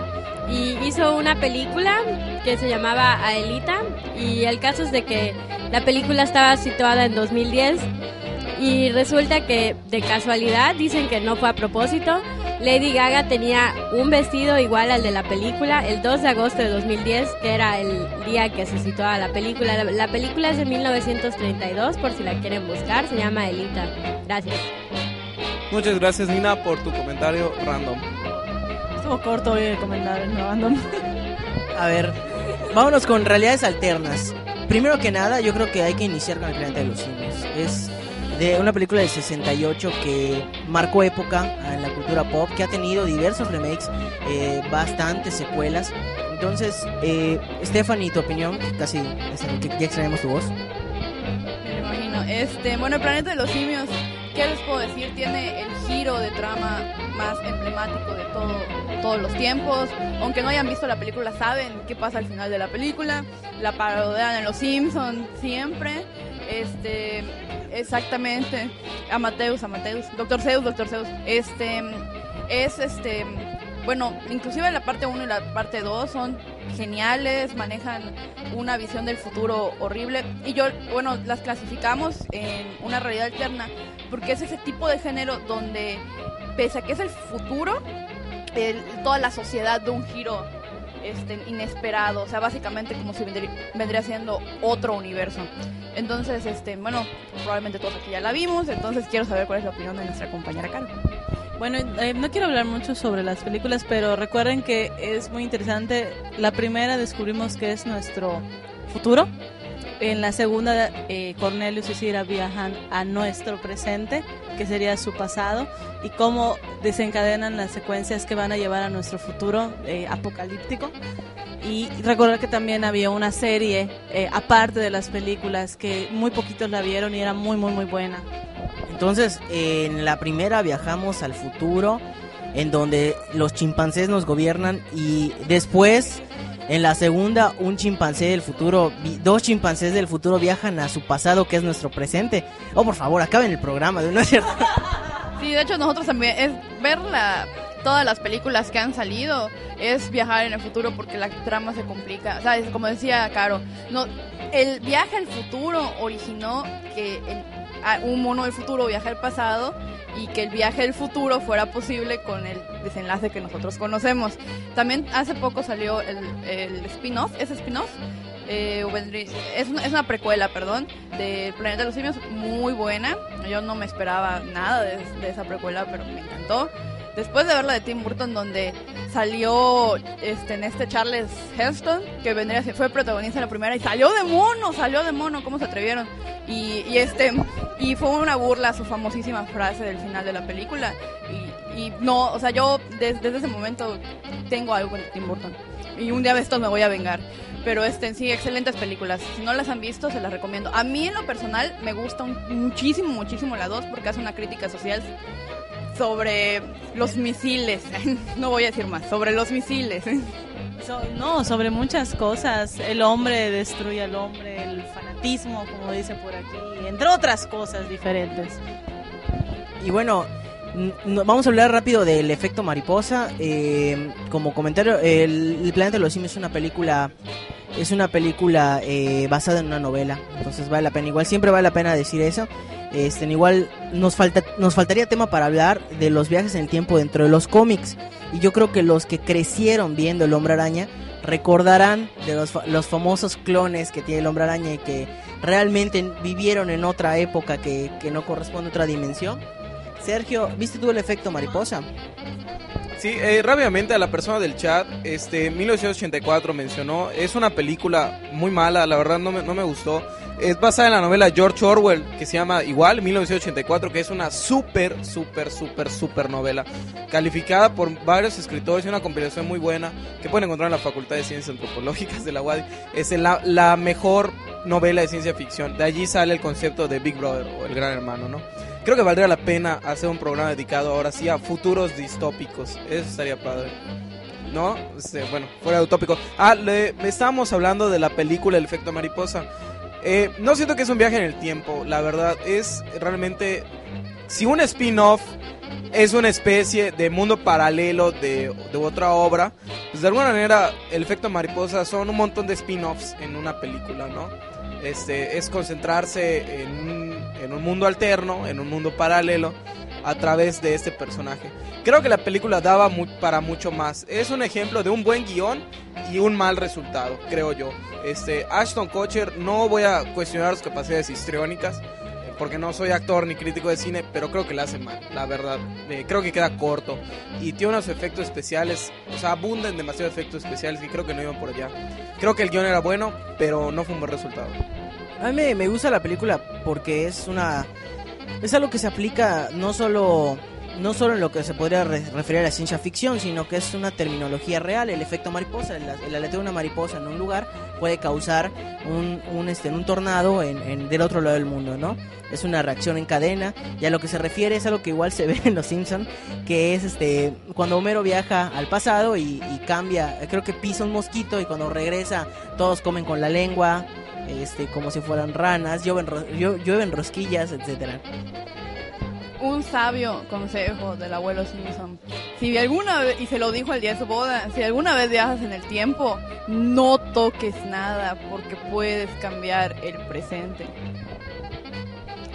y hizo una película que se llamaba Aelita y el caso es de que la película estaba situada en 2010 y resulta que de casualidad dicen que no fue a propósito. Lady Gaga tenía un vestido igual al de la película el 2 de agosto de 2010, que era el día que se situaba la película. La, la película es de 1932, por si la quieren buscar, se llama Elita. Gracias. Muchas gracias, Nina, por tu comentario random. Estuvo corto hoy el comentario, no random. A ver, vámonos con realidades alternas. Primero que nada, yo creo que hay que iniciar con el planeta de los simios. Es de una película del 68 que marcó época en la cultura pop, que ha tenido diversos remakes, eh, bastantes secuelas. Entonces, eh, Stephanie, tu opinión, casi ya extraemos tu voz. Me lo imagino. Este, bueno, el planeta de los simios, ¿qué les puedo decir? Tiene el giro de trama más emblemático de todo, todos los tiempos. Aunque no hayan visto la película, saben qué pasa al final de la película. La parodian en Los Simpsons siempre. Este, exactamente. Amateus, Amateus. Doctor Zeus, Doctor Zeus. Este, es este. Bueno, inclusive la parte 1 y la parte 2 son geniales, manejan una visión del futuro horrible y yo, bueno, las clasificamos en una realidad alterna porque es ese tipo de género donde, pese a que es el futuro, el- toda la sociedad de un giro este, inesperado, o sea, básicamente como si vendría, siendo otro universo. Entonces, este, bueno, probablemente todos aquí ya la vimos, entonces quiero saber cuál es la opinión de nuestra compañera Caro. Bueno, eh, no quiero hablar mucho sobre las películas, pero recuerden que es muy interesante. La primera descubrimos que es nuestro futuro. En la segunda, eh, Cornelius y Cira viajan a nuestro presente, que sería su pasado, y cómo desencadenan las secuencias que van a llevar a nuestro futuro eh, apocalíptico. Y recordar que también había una serie, eh, aparte de las películas, que muy poquitos la vieron y era muy, muy, muy buena. Entonces, en la primera viajamos al futuro, en donde los chimpancés nos gobiernan y después, en la segunda, un chimpancé del futuro, dos chimpancés del futuro viajan a su pasado, que es nuestro presente. Oh, por favor, acaben el programa, ¿no es cierto? Sí, de hecho nosotros también es ver la, todas las películas que han salido es viajar en el futuro porque la trama se complica. O sea, como decía Caro, no, el viaje al futuro originó que el- un mono del futuro viaje al pasado y que el viaje del futuro fuera posible con el desenlace que nosotros conocemos. También hace poco salió el, el spin-off, spin-off eh, es, una, es una precuela, perdón, de Planeta de los Simios, muy buena. Yo no me esperaba nada de esa precuela, pero me encantó. Después de ver la de Tim Burton, donde salió este, en este Charles Heston, que vendría, fue protagonista en la primera, y salió de mono, salió de mono, ¿cómo se atrevieron? Y, y este y fue una burla su famosísima frase del final de la película. Y, y no, o sea, yo des- desde ese momento tengo algo con Tim Burton. Y un día de estos me voy a vengar. Pero este, en sí, excelentes películas. Si no las han visto, se las recomiendo. A mí, en lo personal, me gusta un- muchísimo, muchísimo la 2 porque hace una crítica social sobre los misiles. no voy a decir más, sobre los misiles. So- no, sobre muchas cosas. El hombre destruye al hombre, el fanatismo, como dice por aquí, entre otras cosas diferentes. Y bueno, vamos a hablar rápido del efecto mariposa. Eh, como comentario, el, El planeta de los simios es una película, es una película eh, basada en una novela. Entonces vale la pena. Igual siempre vale la pena decir eso. Este, igual nos falta, nos faltaría tema para hablar de los viajes en el tiempo dentro de los cómics. Y yo creo que los que crecieron viendo el Hombre Araña recordarán de los, los famosos clones que tiene el Hombre Araña y que realmente vivieron en otra época que, que no corresponde a otra dimensión. Sergio, ¿viste tú el efecto mariposa? Sí, eh, rápidamente a la persona del chat, este, 1984 mencionó, es una película muy mala, la verdad no me, no me gustó. Es basada en la novela George Orwell, que se llama igual, 1984, que es una súper, súper, súper, súper novela. Calificada por varios escritores y una compilación muy buena, que pueden encontrar en la Facultad de Ciencias Antropológicas de la UADI. Es la, la mejor novela de ciencia ficción. De allí sale el concepto de Big Brother o el Gran Hermano, ¿no? Creo que valdría la pena hacer un programa dedicado ahora sí a futuros distópicos. Eso estaría padre. ¿No? Este, bueno, fuera de utópico. Ah, le, estábamos hablando de la película El efecto mariposa. Eh, no siento que es un viaje en el tiempo, la verdad. Es realmente. Si un spin-off es una especie de mundo paralelo de, de otra obra, pues de alguna manera el efecto mariposa son un montón de spin-offs en una película, ¿no? Este, es concentrarse en en un mundo alterno, en un mundo paralelo, a través de este personaje. Creo que la película daba para mucho más. Es un ejemplo de un buen guion y un mal resultado, creo yo. Este, Ashton Kutcher, no voy a cuestionar sus capacidades histriónicas, porque no soy actor ni crítico de cine, pero creo que la hace mal, la verdad. Eh, creo que queda corto y tiene unos efectos especiales, o sea, abundan demasiado efectos especiales y creo que no iban por allá. Creo que el guion era bueno, pero no fue un buen resultado. A mí me gusta la película porque es una... Es algo que se aplica no solo, no solo en lo que se podría re- referir a ciencia ficción, sino que es una terminología real. El efecto mariposa, el, el aleteo de una mariposa en un lugar puede causar un, un, este, un tornado en, en- del otro lado del mundo, ¿no? Es una reacción en cadena y a lo que se refiere es algo que igual se ve en Los Simpson, que es este cuando Homero viaja al pasado y, y cambia, creo que pisa un mosquito y cuando regresa todos comen con la lengua, este como si fueran ranas, llueven, llueven rosquillas, etcétera. Un sabio consejo del abuelo Simpson. Si alguna vez, y se lo dijo el día de su boda, si alguna vez viajas en el tiempo, no toques nada porque puedes cambiar el presente.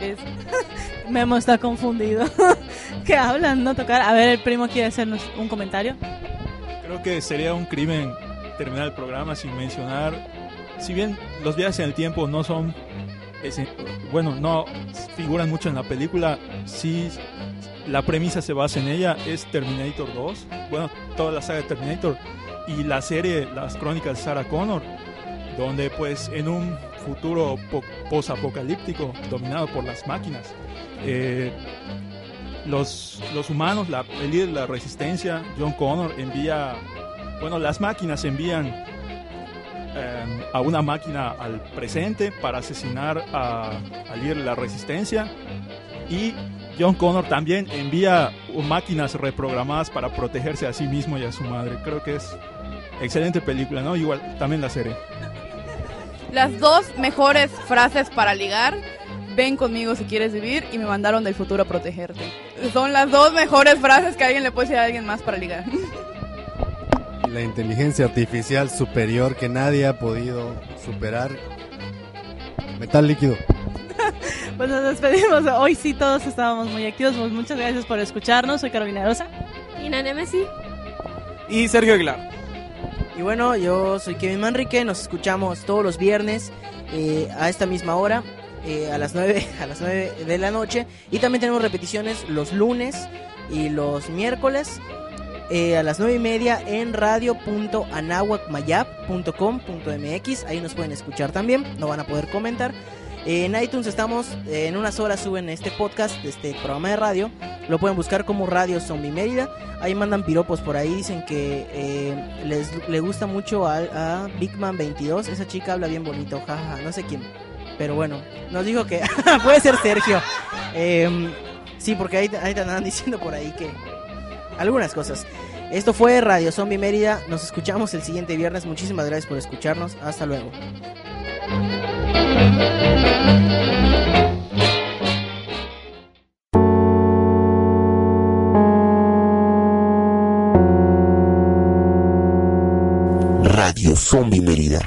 Es, Memo está confundido. ¿Qué hablan? No tocar. A ver, el primo quiere hacernos un comentario. Creo que sería un crimen terminar el programa sin mencionar, si bien los viajes en el tiempo no son, bueno, no figuran mucho en la película, sí la premisa se basa en ella, es Terminator 2, bueno, toda la saga de Terminator y la serie Las Crónicas de Sarah Connor, donde pues en un futuro po- posapocalíptico dominado por las máquinas, eh, los, los humanos, la, el líder de la resistencia, John Connor, envía, bueno, las máquinas envían eh, a una máquina al presente para asesinar a- al líder de la resistencia y John Connor también envía máquinas reprogramadas para protegerse a sí mismo y a su madre. Creo que es excelente película, ¿no? Igual también la serie. las dos mejores frases para ligar. Ven conmigo si quieres vivir y me mandaron del futuro a protegerte. Son las dos mejores frases que alguien le puede decir a alguien más para ligar. La inteligencia artificial superior que nadie ha podido superar. Metal líquido. Pues nos despedimos. Hoy sí todos estábamos muy activos. Pues muchas gracias por escucharnos. Soy Carolina Rosa. Y Nanemesi. Y Sergio Aguilar. Y bueno, yo soy Kevin Manrique, nos escuchamos todos los viernes eh, a esta misma hora, eh, a las 9 a las 9 de la noche y también tenemos repeticiones los lunes y los miércoles eh, a las 9 y media en radio.anahuacmayap.com.mx ahí nos pueden escuchar también, no van a poder comentar. Eh, en iTunes estamos, eh, en unas horas suben este podcast, este programa de radio, lo pueden buscar como Radio Zombie Mérida. Ahí mandan piropos por ahí, dicen que les le gusta mucho a, a Big Man 22. Esa chica habla bien bonito, jaja, no sé quién. Pero bueno, nos dijo que puede ser Sergio. Em, sí, porque ahí, ahí te andan diciendo por ahí que, algunas cosas. Esto fue Radio Zombie Mérida. Nos escuchamos el siguiente viernes. Muchísimas gracias por escucharnos. Hasta luego. Radio Zombie Mérida.